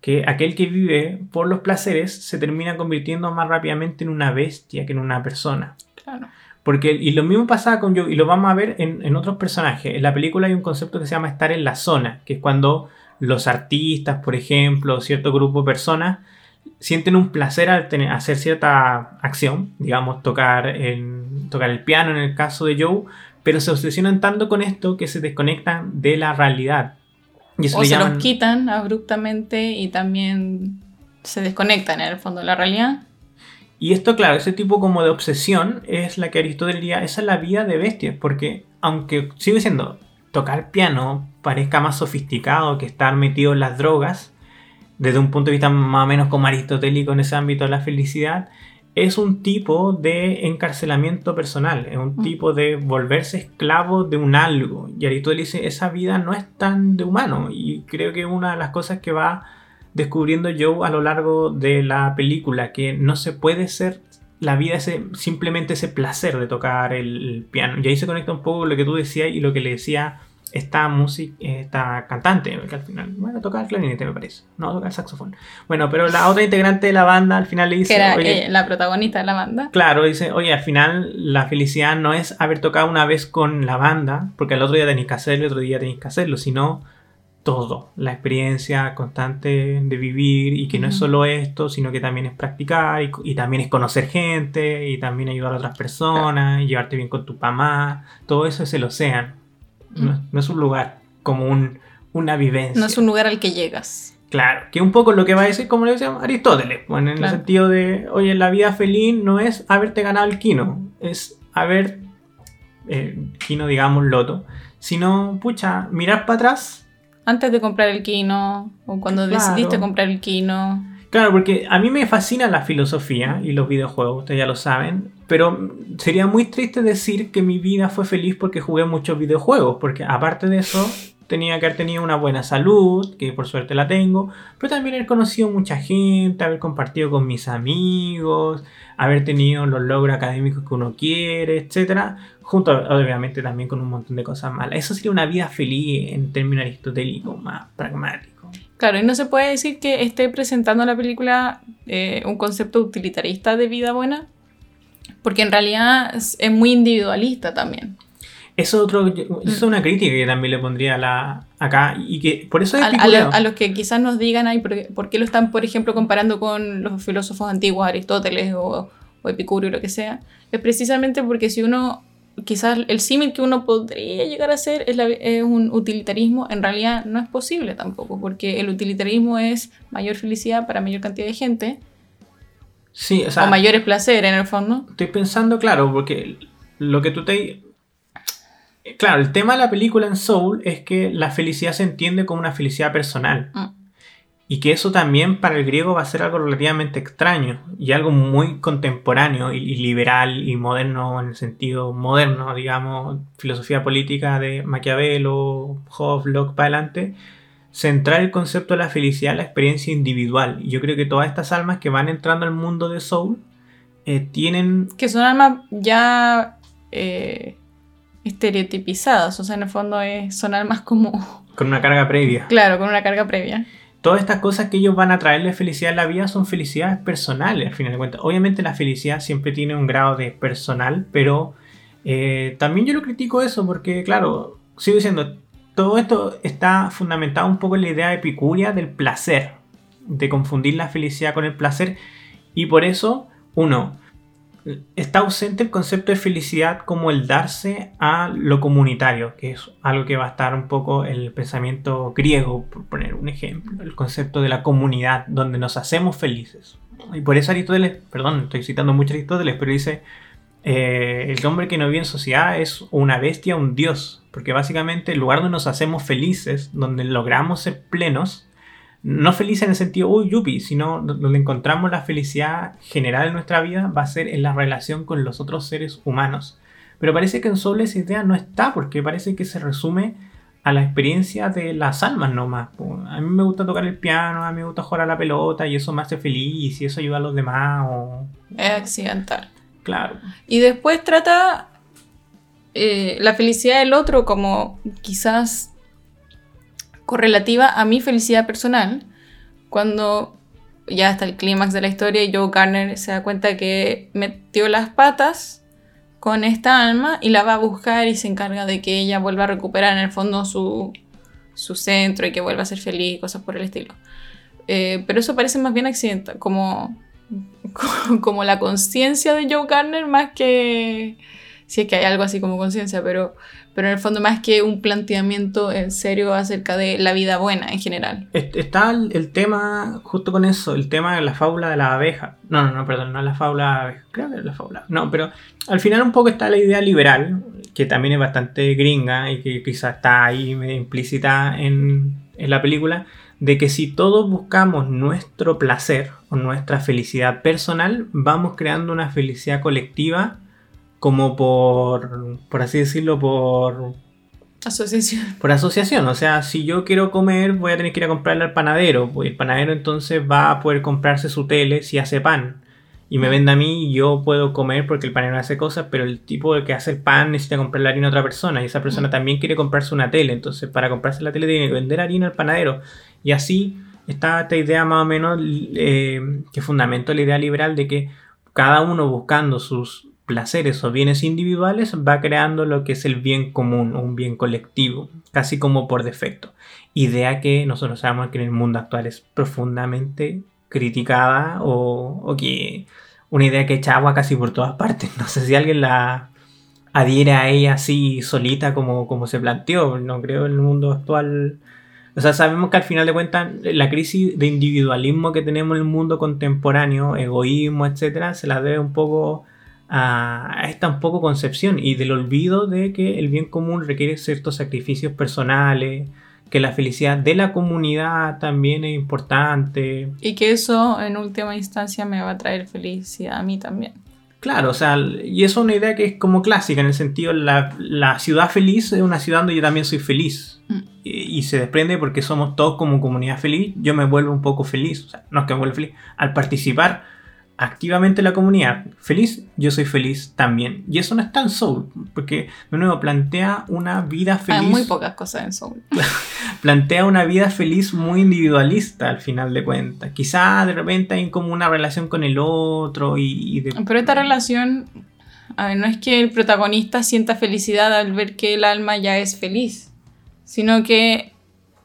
que aquel que vive por los placeres se termina convirtiendo más rápidamente en una bestia que en una persona. Claro. Porque, y lo mismo pasaba con Joe, y lo vamos a ver en, en otros personajes. En la película hay un concepto que se llama estar en la zona, que es cuando los artistas, por ejemplo, cierto grupo de personas, sienten un placer al tener, hacer cierta acción, digamos, tocar, en, tocar el piano en el caso de Joe, pero se obsesionan tanto con esto que se desconectan de la realidad. Y eso O se llaman- los quitan abruptamente y también se desconectan en el fondo de la realidad. Y esto, claro, ese tipo como de obsesión es la que Aristóteles diría, esa es la vida de bestias, porque aunque sigue siendo tocar piano parezca más sofisticado que estar metido en las drogas, desde un punto de vista más o menos como aristotélico en ese ámbito de la felicidad, es un tipo de encarcelamiento personal, es un Mm. tipo de volverse esclavo de un algo. Y Aristóteles dice, esa vida no es tan de humano. Y creo que una de las cosas que va descubriendo Joe a lo largo de la película, que no se puede ser la vida ese, simplemente ese placer de tocar el, piano. Y ahí se conecta un poco lo que tú decías y lo que le decía esta música, esta cantante, que al final, bueno, tocar el clarinete me parece, no tocar el saxofón. Bueno, pero la otra integrante de la banda al final le dice, Que era oye, eh, la protagonista de la banda. Claro, dice, oye, al final la felicidad no es haber tocado una vez con la banda, porque al otro día tenéis que hacerlo, el otro día tenéis que hacerlo, sino todo, la experiencia constante de vivir y que no es solo esto, sino que también es practicar y, y también es conocer gente y también ayudar a otras personas y llevarte bien con tu mamá, todo eso es el océano, no, Mm. no es un lugar como un, una vivencia. No es un lugar al que llegas. Claro, que un poco lo que va a decir, como le decía Aristóteles, bueno, en Claro. el sentido de, oye, la vida feliz no es haberte ganado el quino, es haber, eh, quino digamos loto, sino, pucha, mirar para atrás. Antes de comprar el Kino, o cuando Claro. decidiste comprar el Kino. Claro, porque a mí me fascina la filosofía y los videojuegos, ustedes ya lo saben, pero sería muy triste decir que mi vida fue feliz porque jugué muchos videojuegos, porque aparte de eso tenía que haber tenido una buena salud, que por suerte la tengo, pero también haber conocido mucha gente, haber compartido con mis amigos, haber tenido los logros académicos que uno quiere, etcétera, junto obviamente también con un montón de cosas malas. Eso sería una vida feliz en términos aristotélicos, más pragmáticos. Claro, y no se puede decir que esté presentando en la película eh, un concepto utilitarista de vida buena, porque en realidad es, muy individualista también. Eso, es otro, eso es una crítica que también le pondría a la, acá y que por eso es A, a lo- epiculeo. a los que quizás nos digan, ay, ¿por qué, por qué lo están, por ejemplo, comparando con los filósofos antiguos, Aristóteles o, o Epicurio, lo que sea? Es precisamente porque si uno, quizás el símil que uno podría llegar a hacer es, la- es un utilitarismo, en realidad no es posible tampoco, porque el utilitarismo es mayor felicidad para mayor cantidad de gente, Sí, o sea, o mayores placeres en el fondo. estoy pensando, claro, porque lo que tú te... Claro, el tema de la película en Soul es que la felicidad se entiende como una felicidad personal. Mm. Y que eso también para el griego va a ser algo relativamente extraño y algo muy contemporáneo y, y liberal y moderno en el sentido moderno, digamos, filosofía política de Maquiavelo, Hobbes, Locke para adelante, centrar el concepto de la felicidad en la experiencia individual. Y yo creo que todas estas almas que van entrando al mundo de Soul eh, tienen Que son almas ya eh, estereotipizadas, o sea, en el fondo es- son almas como, con una carga previa. claro, con una carga previa. Todas estas cosas que ellos van a traerle felicidad en la vida son felicidades personales, al final de cuentas. Obviamente la felicidad siempre tiene un grado de personal, pero eh, también yo lo critico eso porque, claro, sigo diciendo, todo esto está fundamentado un poco en la idea epicuria del placer, de confundir la felicidad con el placer, y por eso, uno, está ausente el concepto de felicidad como el darse a lo comunitario, que es algo que va a estar un poco el pensamiento griego, por poner un ejemplo, el concepto de la comunidad, donde nos hacemos felices. Y por eso Aristóteles, perdón, estoy citando mucho Aristóteles, pero dice, eh, el hombre que no vive en sociedad es una bestia, un dios, porque básicamente el lugar donde nos hacemos felices, donde logramos ser plenos, no felices en el sentido, uy, yupi, sino donde encontramos la felicidad general en nuestra vida va a ser en la relación con los otros seres humanos. Pero parece que en Soul esa idea no está, porque parece que se resume a la experiencia de las almas nomás. A mí me gusta tocar el piano, a mí me gusta jugar a la pelota y eso me hace feliz y eso ayuda a los demás. O... Es accidental. Claro. Y después trata eh, la felicidad del otro como quizás correlativa a mi felicidad personal. Cuando ya hasta el clímax de la historia, Joe Garner se da cuenta que metió las patas con esta alma y la va a buscar y se encarga de que ella vuelva a recuperar en el fondo su, su centro y que vuelva a ser feliz cosas por el estilo. Eh, pero eso parece más bien accidental, como, [laughs] como la conciencia de Joe Garner más que si es que hay algo así como conciencia, pero, pero en el fondo más que un planteamiento en serio acerca de la vida buena en general. Est- Está el, el tema, justo con eso, el tema de la fábula de la abeja. No, no, no, perdón, no es la fábula de la abeja. Creo que es la fábula. No, pero al final un poco está la idea liberal, que también es bastante gringa y que quizá está ahí implícita en, en la película, de que si todos buscamos nuestro placer o nuestra felicidad personal, vamos creando una felicidad colectiva como por, por así decirlo, por Asociación. por asociación, o sea, si yo quiero comer, voy a tener que ir a comprarle al panadero. Pues el panadero entonces va a poder comprarse su tele si hace pan. Y me vende a mí y yo puedo comer porque el panadero hace cosas, pero el tipo que hace el pan necesita comprar la harina a otra persona. Y esa persona también quiere comprarse una tele. Entonces, para comprarse la tele tiene que vender harina al panadero. Y así está esta idea más o menos eh, que fundamento la idea liberal de que cada uno buscando sus placeres o bienes individuales va creando lo que es el bien común o un bien colectivo, casi como por defecto. Idea que nosotros sabemos que en el mundo actual es profundamente criticada o, o que una idea que echa agua casi por todas partes. [laughs] No sé si alguien la adhiere a ella así solita como, como se planteó. No creo en el mundo actual. O sea, sabemos que al final de cuentas la crisis de individualismo que tenemos en el mundo contemporáneo, egoísmo, etcétera, se la debe un poco a, esta un poco concepción y del olvido de que el bien común requiere ciertos sacrificios personales, que la felicidad de la comunidad también es importante. Y que eso en última instancia me va a traer felicidad a mí también. Claro, o sea, y eso es una idea que es como clásica, en el sentido, la, la ciudad feliz es una ciudad donde yo también soy feliz. Mm. Y, y, se desprende porque somos todos como comunidad feliz, yo me vuelvo un poco feliz, o sea, no es que me vuelva feliz, al participar activamente la comunidad feliz, yo soy feliz también. Y eso no está en Soul, porque de nuevo plantea una vida feliz. Hay muy pocas cosas en Soul. [laughs] plantea una vida feliz muy individualista al final de cuentas. Quizá de repente hay como una relación con el otro y... Pero esta relación, a ver, no es que el protagonista sienta felicidad al ver que el alma ya es feliz, sino que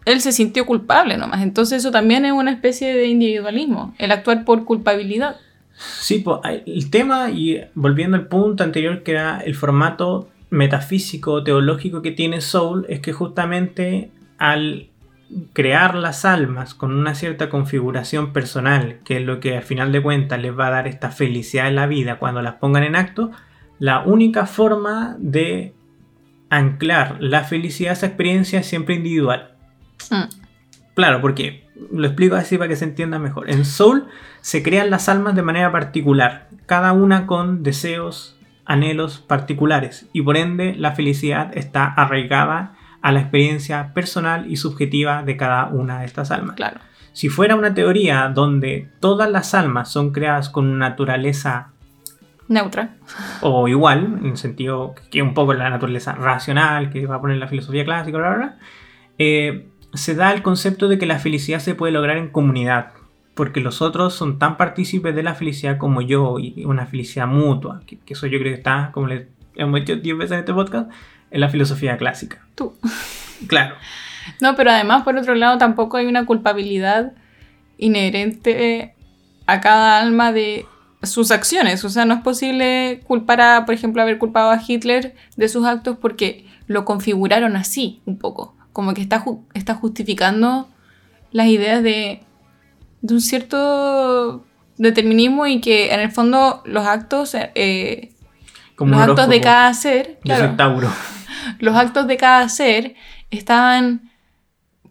él se sintió culpable nomás. Entonces eso también es una especie de individualismo, el actuar por culpabilidad. Sí, pues, el tema, y volviendo al punto anterior, que era el formato metafísico, teológico que tiene Soul, es que justamente al crear las almas con una cierta configuración personal, que es lo que al final de cuentas les va a dar esta felicidad en la vida cuando las pongan en acto, la única forma de anclar la felicidad a esa experiencia es siempre individual. Mm. Claro, porque lo explico así para que se entienda mejor. En Soul se crean las almas de manera particular, cada una con deseos, anhelos particulares, y por ende la felicidad está arraigada a la experiencia personal y subjetiva de cada una de estas almas. Claro. Si fuera una teoría donde todas las almas son creadas con naturaleza neutra o igual, en el sentido que un poco la naturaleza racional que va a poner la filosofía clásica, bla, bla, eh, se da el concepto de que la felicidad se puede lograr en comunidad, porque los otros son tan partícipes de la felicidad como yo, y una felicidad mutua, que, eso yo creo que está, como le hemos dicho 10 veces en este podcast, en la filosofía clásica. Tú. Claro. No, pero además, por otro lado, tampoco hay una culpabilidad inherente a cada alma de sus acciones. O sea, no es posible culpar a, por ejemplo, haber culpado a Hitler de sus actos porque lo configuraron así un poco como que está, está justificando las ideas de, de, un cierto determinismo y que en el fondo los actos, eh, los actos de cada ser, [laughs] los actos de cada ser estaban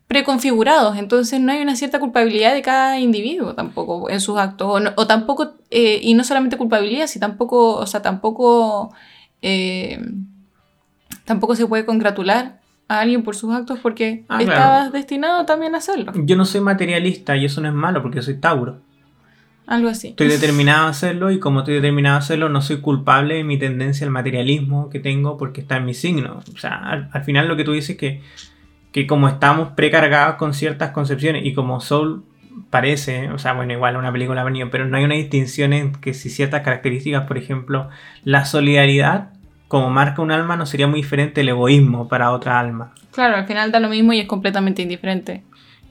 preconfigurados, entonces no hay una cierta culpabilidad de cada individuo tampoco en sus actos, o, tampoco, eh, y no solamente culpabilidad, sino tampoco, o sea, tampoco, eh, tampoco se puede congratular a alguien por sus actos porque ah, estabas destinado también a hacerlo. Yo no soy materialista y eso no es malo porque soy Tauro. Algo así. Estoy [laughs] determinado a hacerlo y como estoy determinado a hacerlo no soy culpable de mi tendencia al materialismo que tengo porque está en mi signo. O sea, al, final lo que tú dices que, que como estamos precargados con ciertas concepciones y como Soul parece, o sea, bueno, igual una película ha venido, pero no hay una distinción en que si ciertas características, por ejemplo, la solidaridad como marca un alma, no sería muy diferente el egoísmo para otra alma. Claro, al final da lo mismo y es completamente indiferente.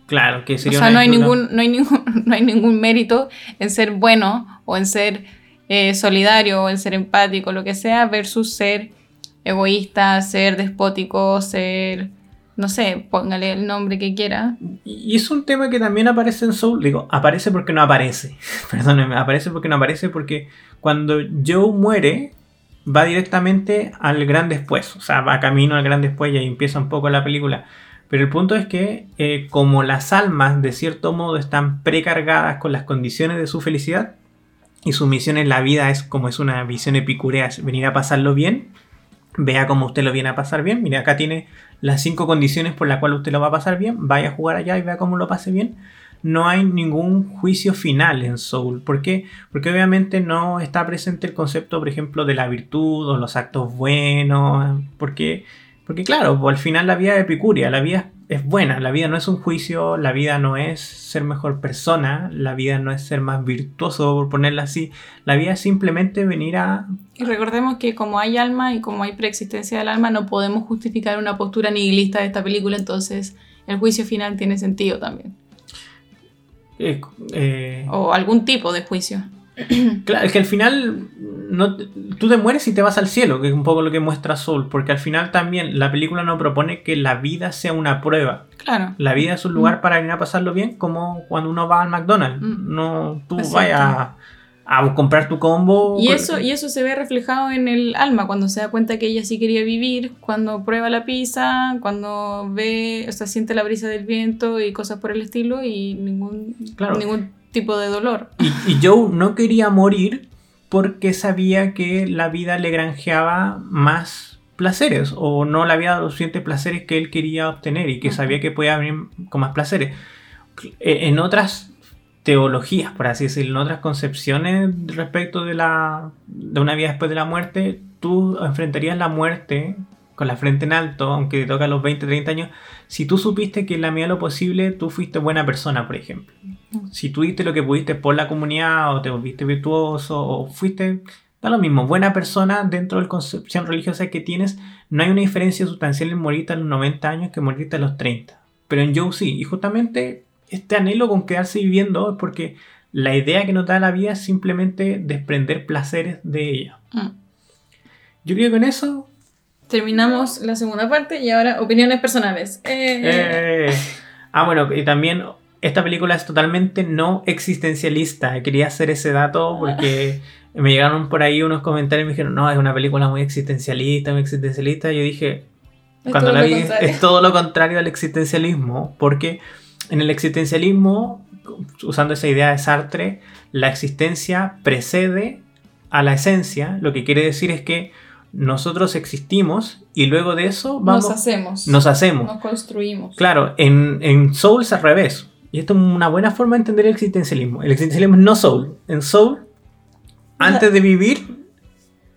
Claro, que sería... O sea, no hay, ningún, no, hay ningún, [laughs] no hay ningún mérito en ser bueno o en ser eh, solidario o en ser empático, lo que sea, versus ser egoísta, ser despótico, ser... No sé, póngale el nombre que quiera. Y es un tema que también aparece en Soul. Digo, aparece porque no aparece. [laughs] Perdóneme, aparece porque no aparece porque cuando Joe muere, va directamente al gran después, o sea, va camino al gran después y ahí empieza un poco la película. Pero el punto es que eh, como las almas de cierto modo están precargadas con las condiciones de su felicidad y su misión en la vida es como es una visión epicúrea, es venir a pasarlo bien, vea cómo usted lo viene a pasar bien, mire acá tiene las cinco condiciones por las cuales usted lo va a pasar bien, vaya a jugar allá y vea cómo lo pase bien no hay ningún juicio final en Soul. ¿Por qué? Porque obviamente no está presente el concepto, por ejemplo, de la virtud o los actos buenos. Porque, porque claro, al final la vida es epicuria, la vida es buena, la vida no es un juicio, la vida no es ser mejor persona, la vida no es ser más virtuoso, por ponerla así, la vida es simplemente venir a... Y recordemos que como hay alma y como hay preexistencia del alma, no podemos justificar una postura nihilista de esta película, entonces el juicio final tiene sentido también. Eh, eh, o algún tipo de juicio. [clears throat] Claro, es que al final no, tú te mueres y te vas al cielo, que es un poco lo que muestra Soul, porque al final también la película no propone que la vida sea una prueba. Claro. La vida es un lugar mm. para venir a pasarlo bien, como cuando uno va al McDonald's. Mm. No, tú vayas a comprar tu combo. Y eso, y eso se ve reflejado en el alma, cuando se da cuenta que ella sí quería vivir, cuando prueba la pizza, cuando ve, o sea, siente la brisa del viento y cosas por el estilo y ningún, ningún tipo de dolor. Y, y Joe no quería morir porque sabía que la vida le granjeaba más placeres o no le había dado los suficientes placeres que él quería obtener y que sabía que podía venir con más placeres. E, en otras teologías, por así decirlo, en otras concepciones respecto de, la, de una vida después de la muerte, tú enfrentarías la muerte con la frente en alto, aunque te toca a los 20, 30 años, si tú supiste que en la medida de lo posible tú fuiste buena persona, por ejemplo. Si tú diste lo que pudiste por la comunidad o te volviste virtuoso o fuiste, da lo mismo, buena persona dentro de la concepción religiosa que tienes, no hay una diferencia sustancial en morirte a los 90 años que morirte a los 30. Pero en Joe sí, y justamente este anhelo con quedarse viviendo es porque la idea que nos da la vida es simplemente desprender placeres de ella. Mm. Yo creo que con eso... Terminamos la segunda parte y ahora opiniones personales. Eh. Eh. Ah, bueno, y también esta película es totalmente no existencialista. Quería hacer ese dato porque [laughs] me llegaron por ahí unos comentarios y me dijeron, no, es una película muy existencialista, muy existencialista. Yo dije, cuando la vi, es todo lo contrario al existencialismo, porque en el existencialismo, usando esa idea de Sartre, la existencia precede a la esencia, lo que quiere decir es que nosotros existimos y luego de eso vamos, nos hacemos. Nos hacemos. Nos construimos. Claro, en, en Soul es al revés. Y esto es una buena forma de entender el existencialismo. El existencialismo es no Soul. En Soul, antes de vivir,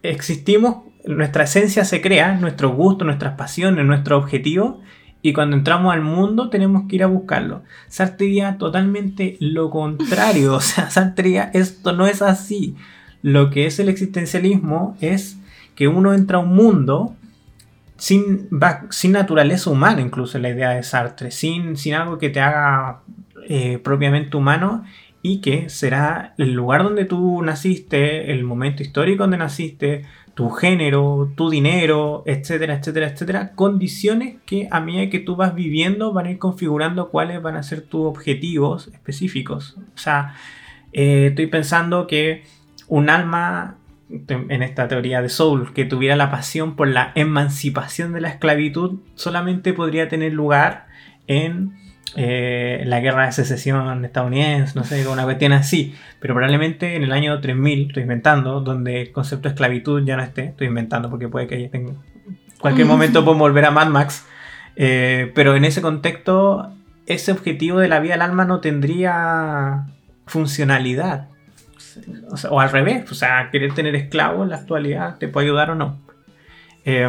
existimos, nuestra esencia se crea, nuestro gusto, nuestras pasiones, nuestro objetivo, y cuando entramos al mundo tenemos que ir a buscarlo. Sartre diría totalmente lo contrario. [laughs] O sea, Sartre diría, esto no es así. Lo que es el existencialismo es que uno entra a un mundo sin, sin naturaleza humana, incluso la idea de Sartre, sin, sin algo que te haga eh, propiamente humano y que será el lugar donde tú naciste, el momento histórico donde naciste, tu género, tu dinero, etcétera, etcétera, etcétera, condiciones que a medida que tú vas viviendo van a ir configurando cuáles van a ser tus objetivos específicos. O sea, eh, estoy pensando que un alma en esta teoría de Soul que tuviera la pasión por la emancipación de la esclavitud solamente podría tener lugar en eh, la guerra de secesión estadounidense, no sé, una cuestión así. Pero probablemente en el año 3000, estoy inventando, donde el concepto de esclavitud ya no esté, estoy inventando porque puede que en cualquier [laughs] momento puedo volver a Mad Max. Eh, pero en ese contexto, ese objetivo de la vida del alma no tendría funcionalidad. O, al revés, o sea, querer tener esclavos en la actualidad te puede ayudar o no. Eh,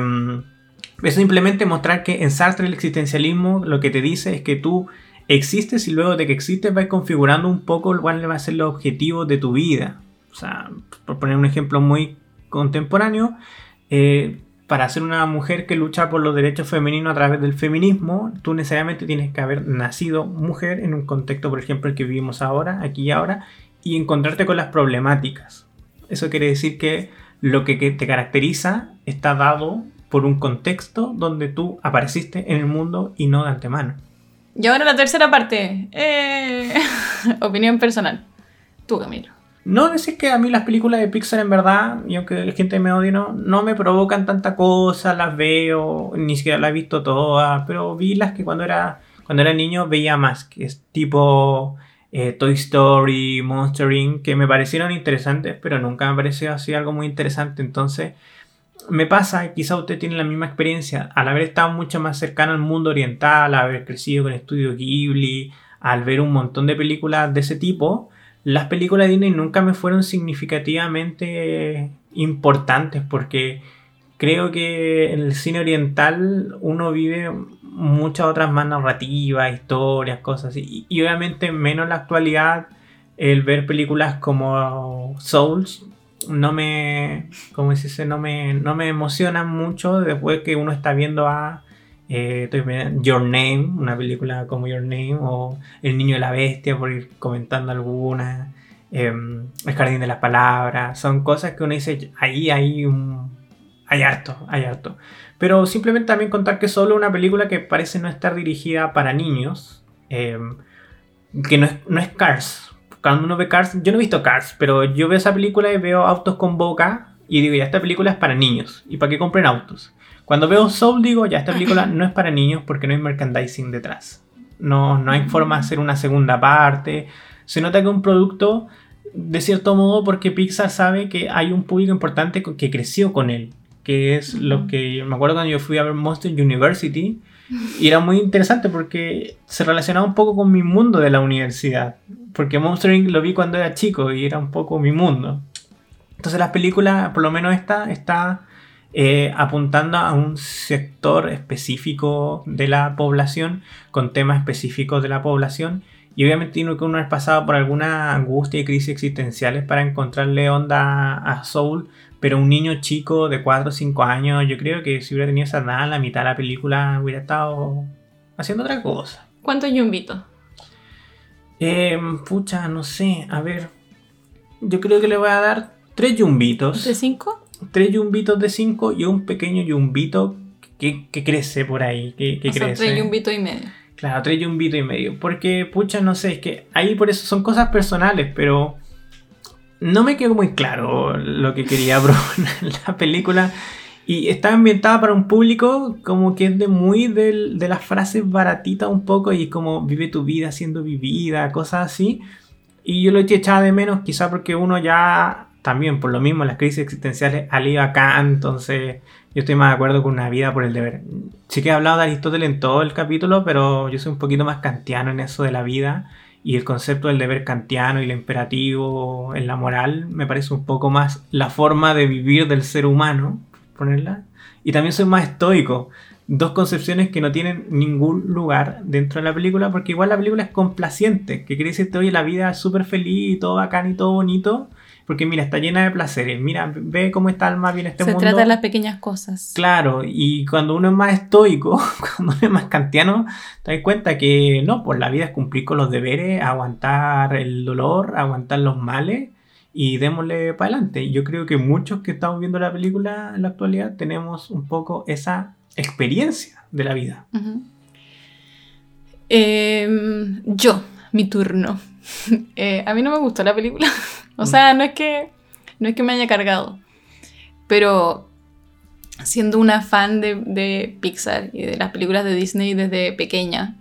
es simplemente mostrar que en Sartre el existencialismo lo que te dice es que tú existes y luego de que existes vas configurando un poco cuál va a ser los objetivos de tu vida. O sea, por poner un ejemplo muy contemporáneo, eh, para ser una mujer que lucha por los derechos femeninos a través del feminismo, tú necesariamente tienes que haber nacido mujer en un contexto, por ejemplo, el que vivimos ahora, aquí y ahora, y encontrarte con las problemáticas. Eso quiere decir que lo que te caracteriza está dado por un contexto donde tú apareciste en el mundo y no de antemano. Y ahora la tercera parte. Eh, [laughs] opinión personal. Tú, Camilo. No decir que a mí las películas de Pixar en verdad, y aunque la gente me odie, no, no me provocan tanta cosa, las veo, ni siquiera las he visto todas, pero vi las que cuando era, cuando era niño veía más, que es tipo eh, Toy Story, Monster Inc., que me parecieron interesantes, pero nunca me pareció así algo muy interesante, entonces me pasa, quizá usted tiene la misma experiencia, al haber estado mucho más cercano al mundo oriental, al haber crecido con estudios Ghibli, al ver un montón de películas de ese tipo, las películas de Disney nunca me fueron significativamente importantes porque creo que en el cine oriental uno vive muchas otras más narrativas, historias, cosas así. Y, y obviamente menos en la actualidad el ver películas como Souls no me, como dice, no me, no me emocionan mucho después que uno está viendo a eh, Your Name, una película como Your Name, o El Niño de la Bestia, por ir comentando algunas, em, El Jardín de las Palabras, son cosas que uno dice, ahí hay un... Hay harto, hay harto. Pero simplemente también contar que solo una película que parece no estar dirigida para niños, em, que no es, no es Cars, cuando uno ve Cars, yo no he visto Cars, pero yo veo esa película y veo autos con boca y digo, ya esta película es para niños. ¿Y para qué compren autos? Cuando veo Soul digo, ya esta película no es para niños porque no hay merchandising detrás. No, no hay forma de hacer una segunda parte. Se nota que un producto, de cierto modo, porque Pixar sabe que hay un público importante que creció con él. Que es lo que me acuerdo cuando yo fui a ver Monster University. Y era muy interesante porque se relacionaba un poco con mi mundo de la universidad. Porque Monster Inc. lo vi cuando era chico y era un poco mi mundo. Entonces las películas, por lo menos esta, está eh, apuntando a un sector específico de la población, con temas específicos de la población. Y obviamente tiene que uno haber pasado por alguna angustia y crisis existenciales para encontrarle onda a Soul. Pero un niño chico de 4 o 5 años, yo creo que si hubiera tenido esa nada, la mitad de la película hubiera estado haciendo otra cosa. ¿Cuánto yumbito? Eh, pucha, no sé. A ver. Yo creo que le voy a dar tres yumbitos. ¿De 5? tres yumbitos de 5 y un pequeño yumbito que, que crece por ahí. Que, que crece. tres yumbitos y medio. Claro, tres yumbitos y medio. Porque, pucha, no sé, es que ahí por eso son cosas personales, pero no me quedó muy claro lo que quería [laughs] proponer la película. Y está ambientada para un público como que es de muy de, de las frases baratitas un poco y como vive tu vida siendo vivida, cosas así. Y yo lo he echado de menos quizá porque uno ya también por lo mismo las crisis existenciales al ido acá, entonces yo estoy más de acuerdo con una vida por el deber. Sí que he hablado de Aristóteles en todo el capítulo, pero yo soy un poquito más kantiano en eso de la vida y el concepto del deber kantiano y el imperativo en la moral me parece un poco más la forma de vivir del ser humano, ponerla. Y también soy más estoico. Dos concepciones que no tienen ningún lugar dentro de la película, porque igual la película es complaciente, que quiere decirte, oye, la vida es súper feliz y todo bacán y todo bonito, porque mira, está llena de placeres. Mira, ve cómo está el más bien este mundo. Se trata de las pequeñas cosas. Claro, y cuando uno es más estoico, [laughs] cuando uno es más kantiano, te das cuenta que no, pues la vida es cumplir con los deberes, aguantar el dolor, aguantar los males y démosle para adelante. Yo creo que muchos que estamos viendo la película en la actualidad tenemos un poco esa experiencia de la vida. Em, yo, mi turno. [laughs] Eh, a mí no me gustó la película. [laughs] O sea, no es que, no es que me haya cargado, pero siendo una fan de, Pixar y de las películas de Disney desde pequeña,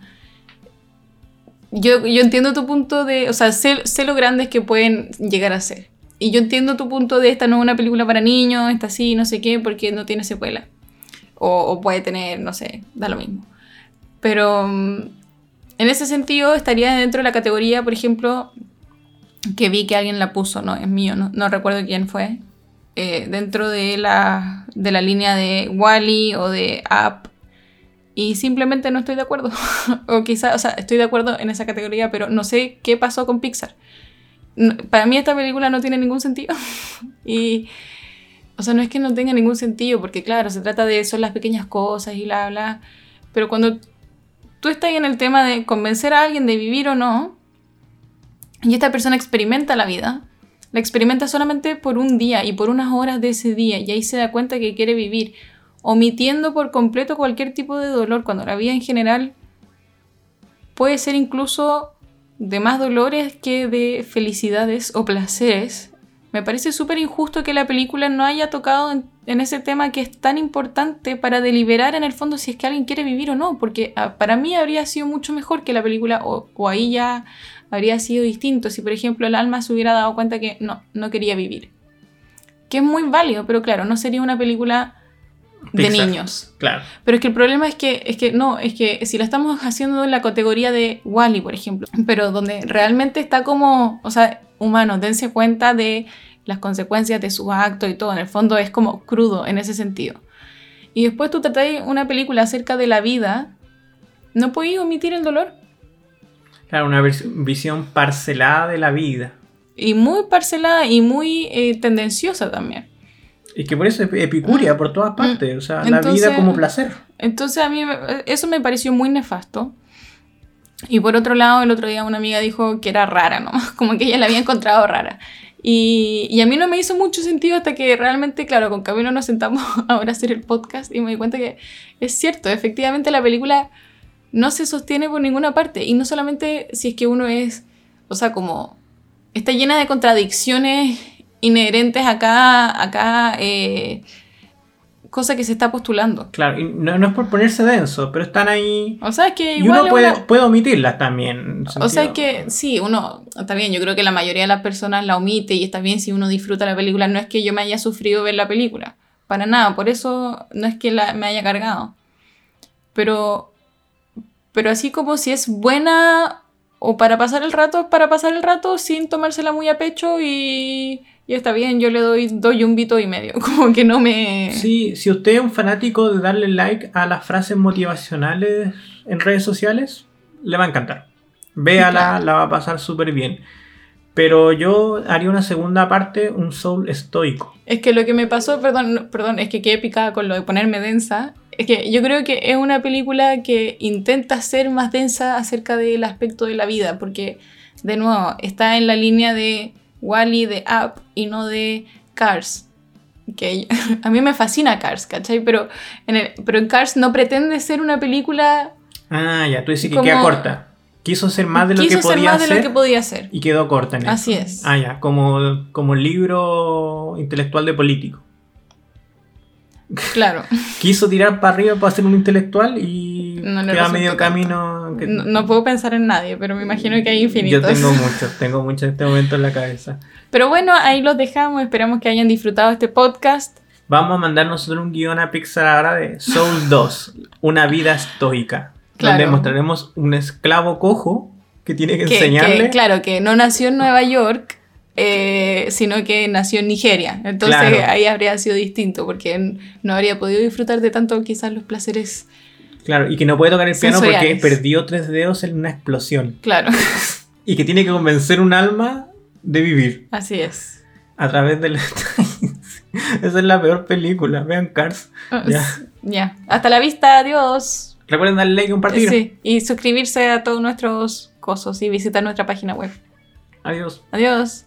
yo, yo entiendo tu punto de, o sea, sé, lo grandes que pueden llegar a ser. Y yo entiendo tu punto de esta no es una película para niños, esta sí, no sé qué, porque no tiene secuela. O, o puede tener, no sé, da lo mismo. Pero mm, en ese sentido estaría dentro de la categoría, por ejemplo, que vi que alguien la puso, no es mío, no, recuerdo quién fue, eh, dentro de la, de la línea de Wally o de App. Y simplemente no estoy de acuerdo. [laughs] o quizá, o sea, estoy de acuerdo en esa categoría, pero no sé qué pasó con Pixar. para mí esta película no tiene ningún sentido. [laughs] y, o sea, no es que no tenga ningún sentido, porque claro, se trata de son las pequeñas cosas y bla, bla. Pero cuando tú estás en el tema de convencer a alguien de vivir o no, y esta persona experimenta la vida, la experimenta solamente por un día y por unas horas de ese día, y ahí se da cuenta que quiere vivir, omitiendo por completo cualquier tipo de dolor, cuando la vida en general puede ser incluso de más dolores que de felicidades o placeres. Me parece súper injusto que la película no haya tocado en, ese tema que es tan importante para deliberar en el fondo si es que alguien quiere vivir o no, porque ah, para mí habría sido mucho mejor que la película, o, o ahí ya habría sido distinto si, por ejemplo, el alma se hubiera dado cuenta que no, no quería vivir. Que es muy válido, pero claro, no sería una película de niños. Claro. Pero es que el problema es que, es que no, es que si la estamos haciendo en la categoría de Wally, por ejemplo, pero donde realmente está como, o sea, humano, dense cuenta de las consecuencias de sus actos y todo, en el fondo es como crudo en ese sentido. Y después tú tratáis una película acerca de la vida, no podéis omitir el dolor. Claro, una visión parcelada de la vida. Y muy parcelada y muy eh, tendenciosa también. Y que por eso es epicuria por todas mm. partes, o sea, la vida como placer. Entonces a mí eso me pareció muy nefasto. Y por otro lado, el otro día una amiga dijo que era rara, ¿no? [laughs] Como que ella la había encontrado rara. Y, a mí no me hizo mucho sentido hasta que realmente, claro, con Camilo nos sentamos [laughs] ahora a hacer el podcast y me di cuenta que es cierto, efectivamente la película no se sostiene por ninguna parte. Y no solamente si es que uno es, o sea, como está llena de contradicciones inherentes acá, acá eh, cosa que se está postulando. Claro, y no, no es por ponerse denso, pero están ahí. O sea, es que Y igual uno es puede, una- puede omitirlas también. O sea, es que sí, uno, está bien, yo creo que la mayoría de las personas la omite y está bien si uno disfruta la película, no es que yo me haya sufrido ver la película, para nada, por eso no es que la, me haya cargado. Pero, pero así como si es buena o para pasar el rato, es para pasar el rato sin tomársela muy a pecho y, y está bien, yo le doy, doy un vito y medio, [laughs] como que no me... Sí, si usted es un fanático de darle like a las frases motivacionales en redes sociales, le va a encantar. Véala, Claro. la va a pasar súper bien. Pero yo haría una segunda parte, un soul estoico. Es que lo que me pasó, perdón, perdón, es que quedé picada con lo de ponerme densa. Es que yo creo que es una película que intenta ser más densa acerca del aspecto de la vida, porque, de nuevo, está en la línea de Wally, de Up y no de Cars. Que [laughs] a mí me fascina Cars, ¿cachai? Pero en, el- pero en Cars no pretende ser una película. Ah, ya, tú dices que Como- queda corta. Quiso ser más de lo quiso que ser podía más de hacer lo que podía ser. y quedó corta en eso. Así es. Ah, ya, como, como libro intelectual de político. Claro. [laughs] Quiso tirar para arriba para ser un intelectual y No queda medio camino. que- No, no puedo pensar en nadie, pero me imagino que hay Yo infinitos. [laughs] tengo muchos, tengo muchos en este momento en la cabeza. Pero bueno, ahí los dejamos. Esperamos que hayan disfrutado este podcast. Vamos a mandar nosotros un guion a Pixar ahora de Soul [laughs] 2, una vida estoica. Donde Claro. mostraremos un esclavo cojo que tiene que, Que, enseñarle. que, claro, que no nació en Nueva York, eh, sino que nació en Nigeria. Entonces Claro. ahí habría sido distinto, porque no habría podido disfrutar de tanto quizás los placeres. Claro, y que no puede tocar el piano porque perdió tres dedos en una explosión. Claro, [laughs] Y que tiene que convencer un alma de vivir así es. a través del... [laughs] Esa es la peor película, vean Cars. Ya. Ya. Hasta la vista, adiós. Recuerden darle like y compartir. Sí, y suscribirse a todos nuestros cosos y visitar nuestra página web. Adiós. Adiós.